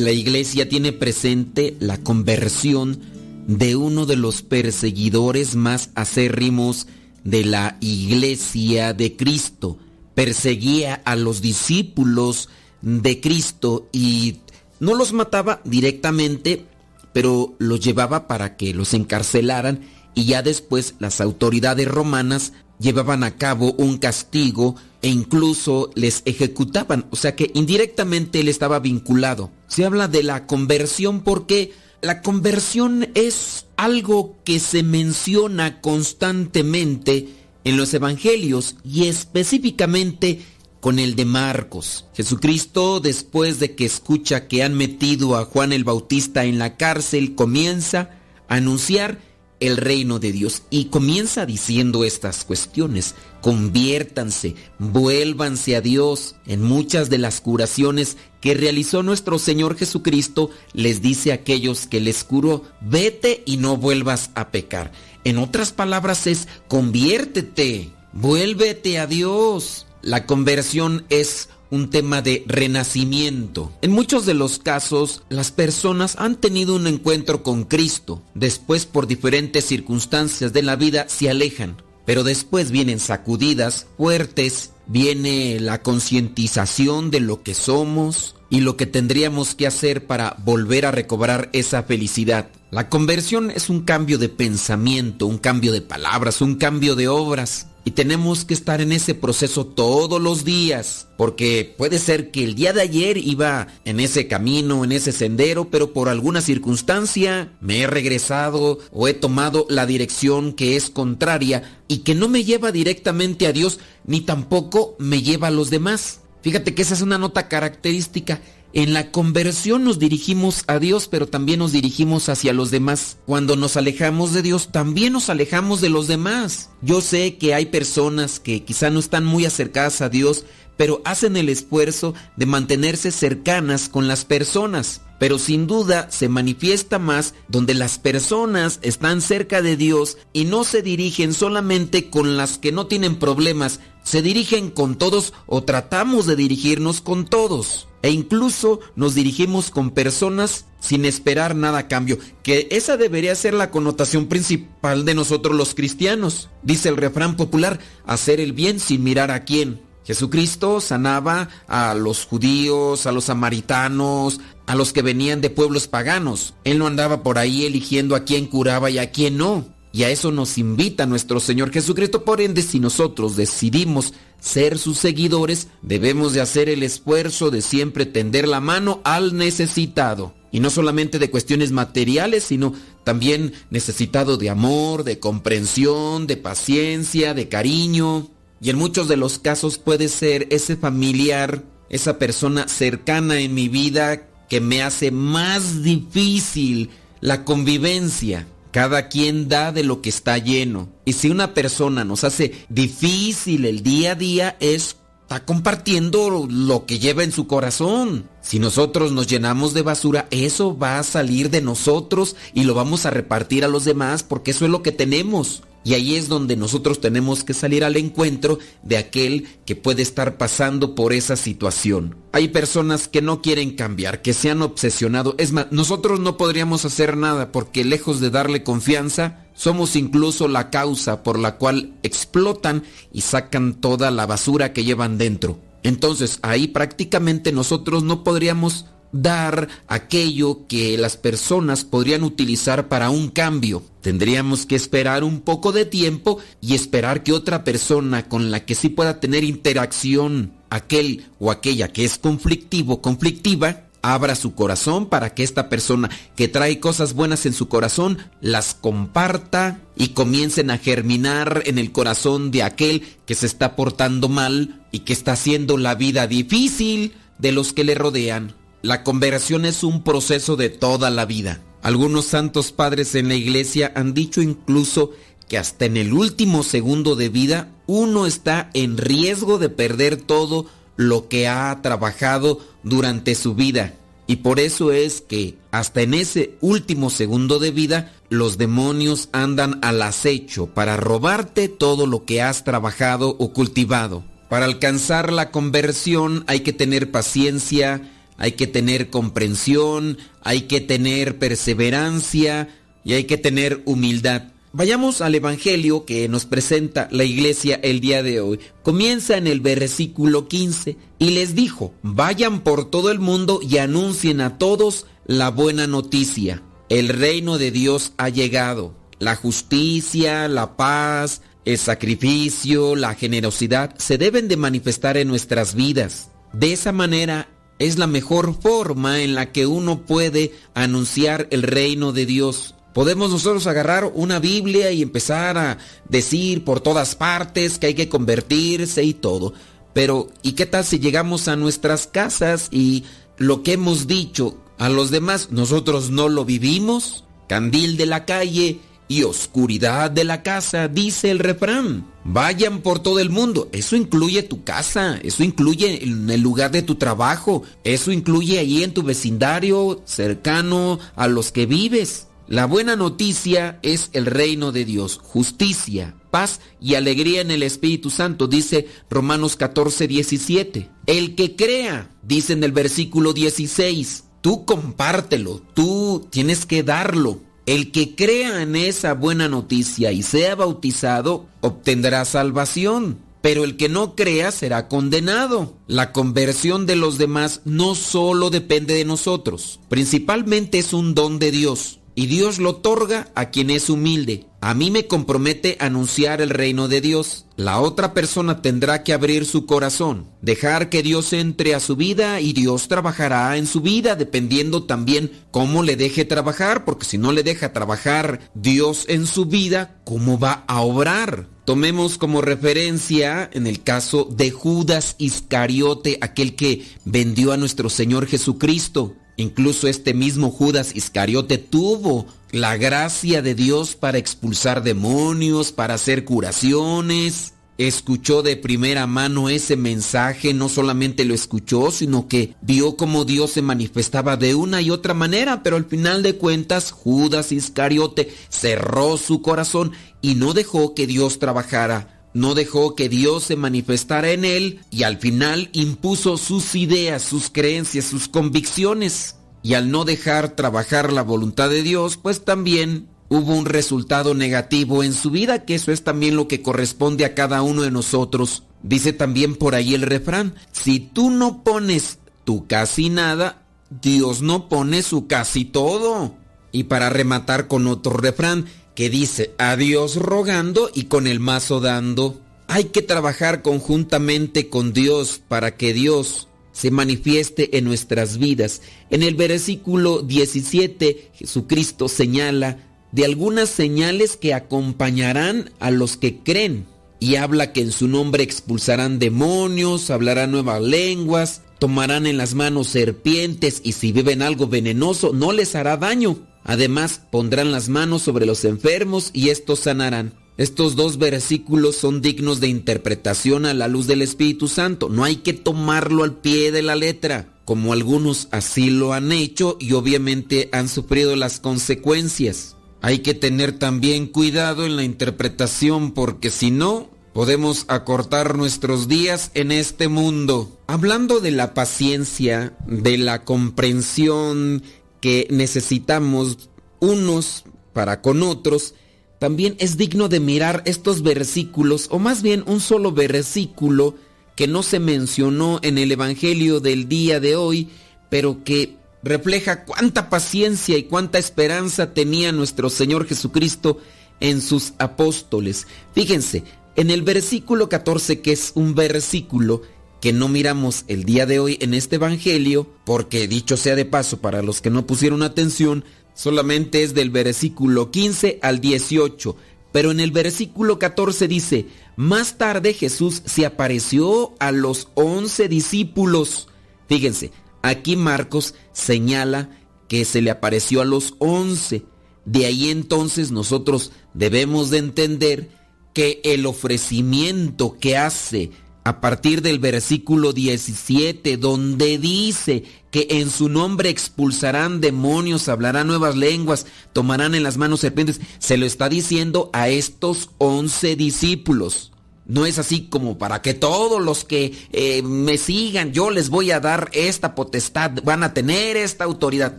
la iglesia tiene presente la conversión de uno de los perseguidores más acérrimos de la iglesia de Cristo. Perseguía a los discípulos de Cristo y no los mataba directamente, pero los llevaba para que los encarcelaran y ya después las autoridades romanas llevaban a cabo un castigo e incluso les ejecutaban, o sea que indirectamente él estaba vinculado. Se habla de la conversión porque la conversión es algo que se menciona constantemente en los evangelios y específicamente con el de Marcos. Jesucristo, después de que escucha que han metido a Juan el Bautista en la cárcel, comienza a anunciar el reino de Dios y comienza diciendo estas cuestiones. Conviértanse, vuélvanse a Dios. En muchas de las curaciones que realizó nuestro Señor Jesucristo, les dice a aquellos que les curó, vete y no vuelvas a pecar. En otras palabras es, conviértete, vuélvete a Dios. La conversión es un tema de renacimiento. En muchos de los casos, las personas han tenido un encuentro con Cristo, después por diferentes circunstancias de la vida se alejan, pero después vienen sacudidas fuertes, viene la concientización de lo que somos y lo que tendríamos que hacer para volver a recobrar esa felicidad. La conversión es un cambio de pensamiento, un cambio de palabras, un cambio de obras. Y tenemos que estar en ese proceso todos los días, porque puede ser que el día de ayer iba en ese camino, en ese sendero, pero por alguna circunstancia me he regresado o he tomado la dirección que es contraria y que no me lleva directamente a Dios, ni tampoco me lleva a los demás. Fíjate que esa es una nota característica. En la conversión nos dirigimos a Dios, pero también nos dirigimos hacia los demás. Cuando nos alejamos de Dios, también nos alejamos de los demás. Yo sé que hay personas que quizá no están muy acercadas a Dios, pero hacen el esfuerzo de mantenerse cercanas con las personas. Pero sin duda se manifiesta más donde las personas están cerca de Dios y no se dirigen solamente con las que no tienen problemas, se dirigen con todos o tratamos de dirigirnos con todos. E incluso nos dirigimos con personas sin esperar nada a cambio, que esa debería ser la connotación principal de nosotros los cristianos. Dice el refrán popular, hacer el bien sin mirar a quién. Jesucristo sanaba a los judíos, a los samaritanos, a los que venían de pueblos paganos. Él no andaba por ahí eligiendo a quién curaba y a quién no. Y a eso nos invita nuestro Señor Jesucristo. Por ende, si nosotros decidimos ser sus seguidores, debemos de hacer el esfuerzo de siempre tender la mano al necesitado. Y no solamente de cuestiones materiales, sino también necesitado de amor, de comprensión, de paciencia, de cariño. Y en muchos de los casos puede ser ese familiar, esa persona cercana en mi vida que me hace más difícil la convivencia. Cada quien da de lo que está lleno. Y si una persona nos hace difícil el día a día, es está compartiendo lo que lleva en su corazón. Si nosotros nos llenamos de basura, eso va a salir de nosotros y lo vamos a repartir a los demás porque eso es lo que tenemos. Y ahí es donde nosotros tenemos que salir al encuentro de aquel que puede estar pasando por esa situación. Hay personas que no quieren cambiar, que se han obsesionado. Es más, nosotros no podríamos hacer nada porque lejos de darle confianza, somos incluso la causa por la cual explotan y sacan toda la basura que llevan dentro. Entonces ahí prácticamente nosotros no podríamos dar aquello que las personas podrían utilizar para un cambio. Tendríamos que esperar un poco de tiempo y esperar que otra persona con la que sí pueda tener interacción, aquel o aquella que es conflictivo, conflictiva, abra su corazón para que esta persona que trae cosas buenas en su corazón las comparta y comiencen a germinar en el corazón de aquel que se está portando mal y que está haciendo la vida difícil de los que le rodean. La conversión es un proceso de toda la vida. Algunos santos padres en la iglesia han dicho incluso que hasta en el último segundo de vida uno está en riesgo de perder todo lo que ha trabajado durante su vida. Y por eso es que hasta en ese último segundo de vida los demonios andan al acecho para robarte todo lo que has trabajado o cultivado. Para alcanzar la conversión hay que tener paciencia, hay que tener comprensión, hay que tener perseverancia y hay que tener humildad. Vayamos al Evangelio que nos presenta la iglesia el día de hoy. Comienza en el versículo 15 y les dijo, vayan por todo el mundo y anuncien a todos la buena noticia. El reino de Dios ha llegado. La justicia, la paz, el sacrificio, la generosidad se deben de manifestar en nuestras vidas. De esa manera es la mejor forma en la que uno puede anunciar el reino de Dios. Podemos nosotros agarrar una Biblia y empezar a decir por todas partes que hay que convertirse y todo. Pero, ¿y qué tal si llegamos a nuestras casas y lo que hemos dicho a los demás nosotros no lo vivimos? Candil de la calle y oscuridad de la casa, dice el refrán. Vayan por todo el mundo. Eso incluye tu casa, eso incluye el lugar de tu trabajo, eso incluye ahí en tu vecindario cercano a los que vives. La buena noticia es el reino de Dios, justicia, paz y alegría en el Espíritu Santo, dice Romanos 14, 17. El que crea, dice en el versículo 16, tú compártelo, tú tienes que darlo. El que crea en esa buena noticia y sea bautizado obtendrá salvación, pero el que no crea será condenado. La conversión de los demás no solo depende de nosotros, principalmente es un don de Dios y Dios lo otorga a quien es humilde. A mí me compromete anunciar el reino de Dios. La otra persona tendrá que abrir su corazón, dejar que Dios entre a su vida y Dios trabajará en su vida dependiendo también cómo le deje trabajar, porque si no le deja trabajar Dios en su vida, ¿cómo va a obrar? Tomemos como referencia en el caso de Judas Iscariote, aquel que vendió a nuestro Señor Jesucristo. Incluso este mismo Judas Iscariote tuvo la gracia de Dios para expulsar demonios, para hacer curaciones. Escuchó de primera mano ese mensaje, no solamente lo escuchó, sino que vio cómo Dios se manifestaba de una y otra manera, pero al final de cuentas Judas Iscariote cerró su corazón y no dejó que Dios trabajara no dejó que Dios se manifestara en él y al final impuso sus ideas, sus creencias, sus convicciones. Y al no dejar trabajar la voluntad de Dios, pues también hubo un resultado negativo en su vida, que eso es también lo que corresponde a cada uno de nosotros. Dice también por ahí el refrán, si tú no pones tu casi nada, Dios no pone su casi todo. Y para rematar con otro refrán que dice, a Dios rogando y con el mazo dando. Hay que trabajar conjuntamente con Dios para que Dios se manifieste en nuestras vidas. En el versículo 17 Jesucristo señala de algunas señales que acompañarán a los que creen y habla que en su nombre expulsarán demonios, hablarán nuevas lenguas, tomarán en las manos serpientes y si beben algo venenoso no les hará daño. Además pondrán las manos sobre los enfermos y estos sanarán. Estos dos versículos son dignos de interpretación a la luz del Espíritu Santo. No hay que tomarlo al pie de la letra, como algunos así lo han hecho y obviamente han sufrido las consecuencias. Hay que tener también cuidado en la interpretación porque si no, podemos acortar nuestros días en este mundo. Hablando de la paciencia, de la comprensión que necesitamos unos para con otros, también es digno de mirar estos versículos, o más bien un solo versículo que no se mencionó en el Evangelio del día de hoy, pero que refleja cuánta paciencia y cuánta esperanza tenía nuestro Señor Jesucristo en sus apóstoles. Fíjense, en el versículo 14, que es un versículo que no miramos el día de hoy en este Evangelio, porque dicho sea de paso para los que no pusieron atención, solamente es del versículo 15 al 18, pero en el versículo 14 dice, más tarde Jesús se apareció a los once discípulos. Fíjense, aquí Marcos señala que se le apareció a los once. De ahí entonces nosotros debemos de entender que el ofrecimiento que hace a partir del versículo 17, donde dice que en su nombre expulsarán demonios, hablarán nuevas lenguas, tomarán en las manos serpientes, se lo está diciendo a estos once discípulos. No es así como para que todos los que eh, me sigan, yo les voy a dar esta potestad, van a tener esta autoridad.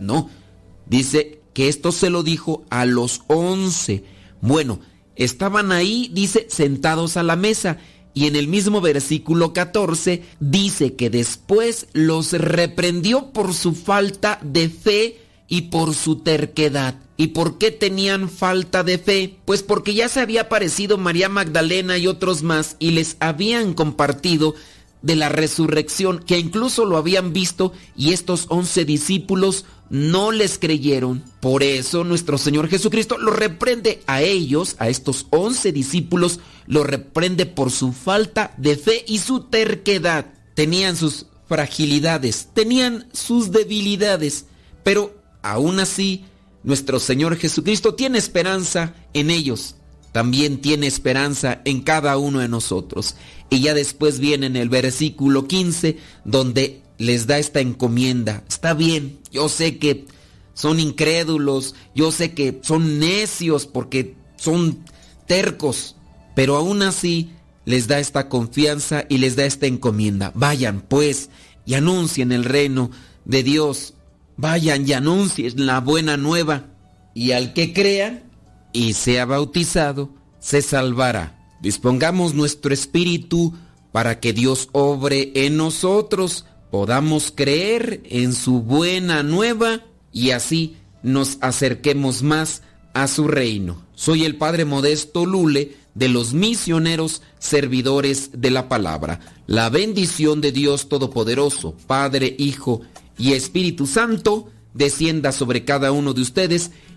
No, dice que esto se lo dijo a los once. Bueno, estaban ahí, dice, sentados a la mesa y en el mismo versículo 14 dice que después los reprendió por su falta de fe y por su terquedad. ¿Y por qué tenían falta de fe? Pues porque ya se había aparecido María Magdalena y otros más y les habían compartido de la resurrección, que incluso lo habían visto y estos once discípulos no les creyeron. Por eso nuestro Señor Jesucristo lo reprende a ellos, a estos once discípulos, lo reprende por su falta de fe y su terquedad. Tenían sus fragilidades, tenían sus debilidades, pero aún así nuestro Señor Jesucristo tiene esperanza en ellos. También tiene esperanza en cada uno de nosotros. Y ya después viene en el versículo 15 donde les da esta encomienda. Está bien, yo sé que son incrédulos, yo sé que son necios porque son tercos, pero aún así les da esta confianza y les da esta encomienda. Vayan pues y anuncien el reino de Dios. Vayan y anuncien la buena nueva. Y al que crea y sea bautizado, se salvará. Dispongamos nuestro espíritu para que Dios obre en nosotros podamos creer en su buena nueva y así nos acerquemos más a su reino. Soy el Padre Modesto Lule de los misioneros servidores de la palabra. La bendición de Dios Todopoderoso, Padre, Hijo y Espíritu Santo, descienda sobre cada uno de ustedes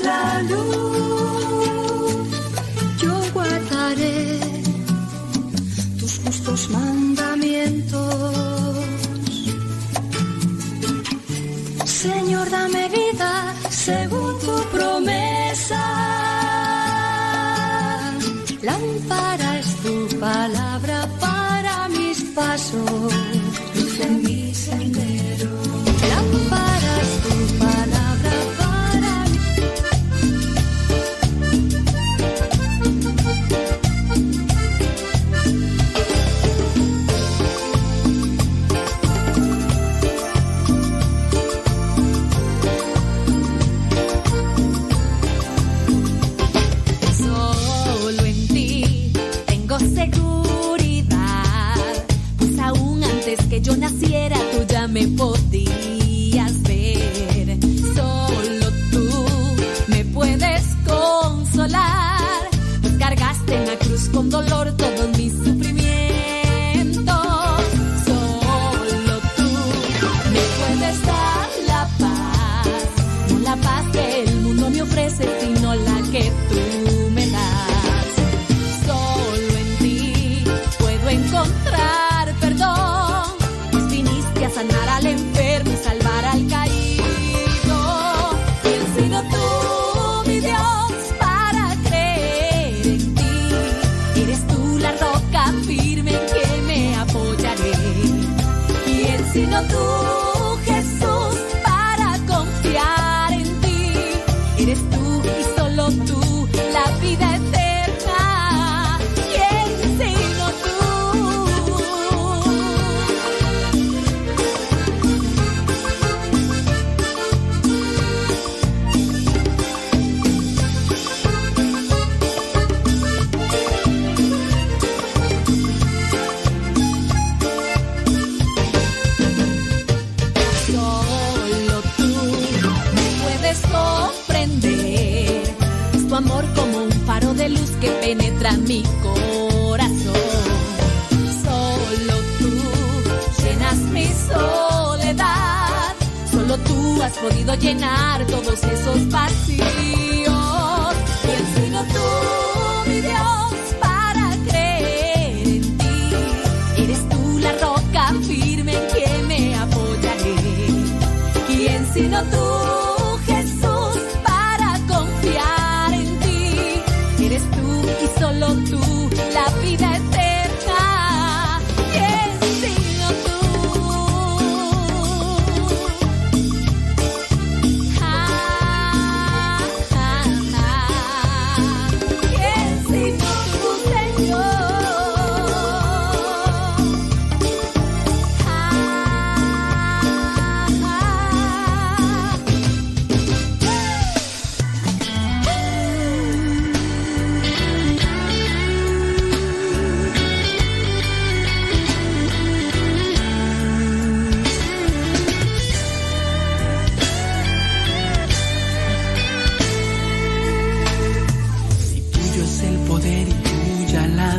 La luz. Yo guardaré tus justos mandamientos. Señor, dame vida según tu promesa.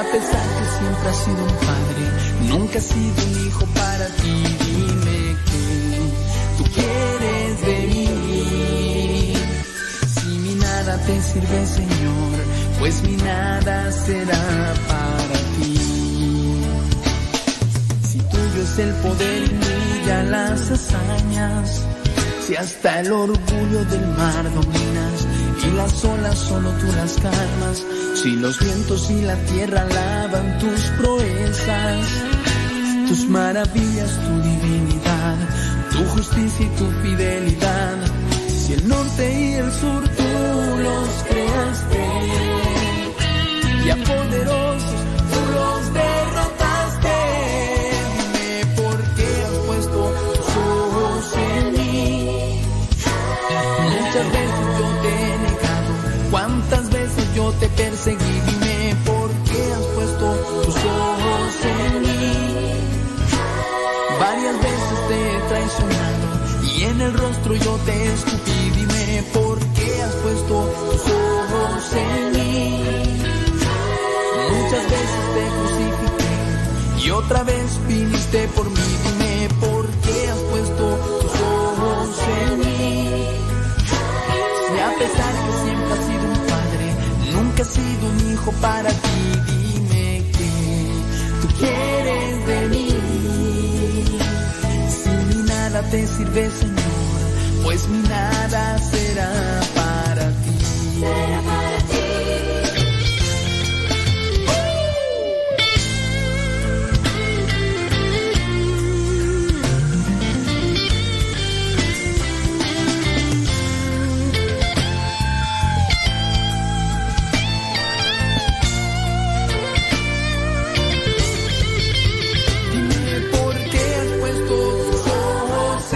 a pesar que siempre has sido un padre, nunca has sido un hijo para ti. Dime que tú quieres de. Si mi nada te sirve, Señor, pues mi nada será para ti. Si tuyo es el poder y tuya las hazañas, si hasta el orgullo del mar dominas y las olas solo tú las calmas, si los vientos y la tierra lavan tus proezas, tus maravillas, tu divinidad, tu justicia y tu fidelidad, si el norte y el sur tú los creaste rostro yo te escupí. Dime por qué has puesto tus ojos en mí. Muchas veces te crucifiqué y otra vez viniste por mí. Dime por qué has puesto tus ojos en mí. Si a pesar que sido un hijo para ti. Dime que tú quieres de mí. Si mi nada te sirve, nada será para ti.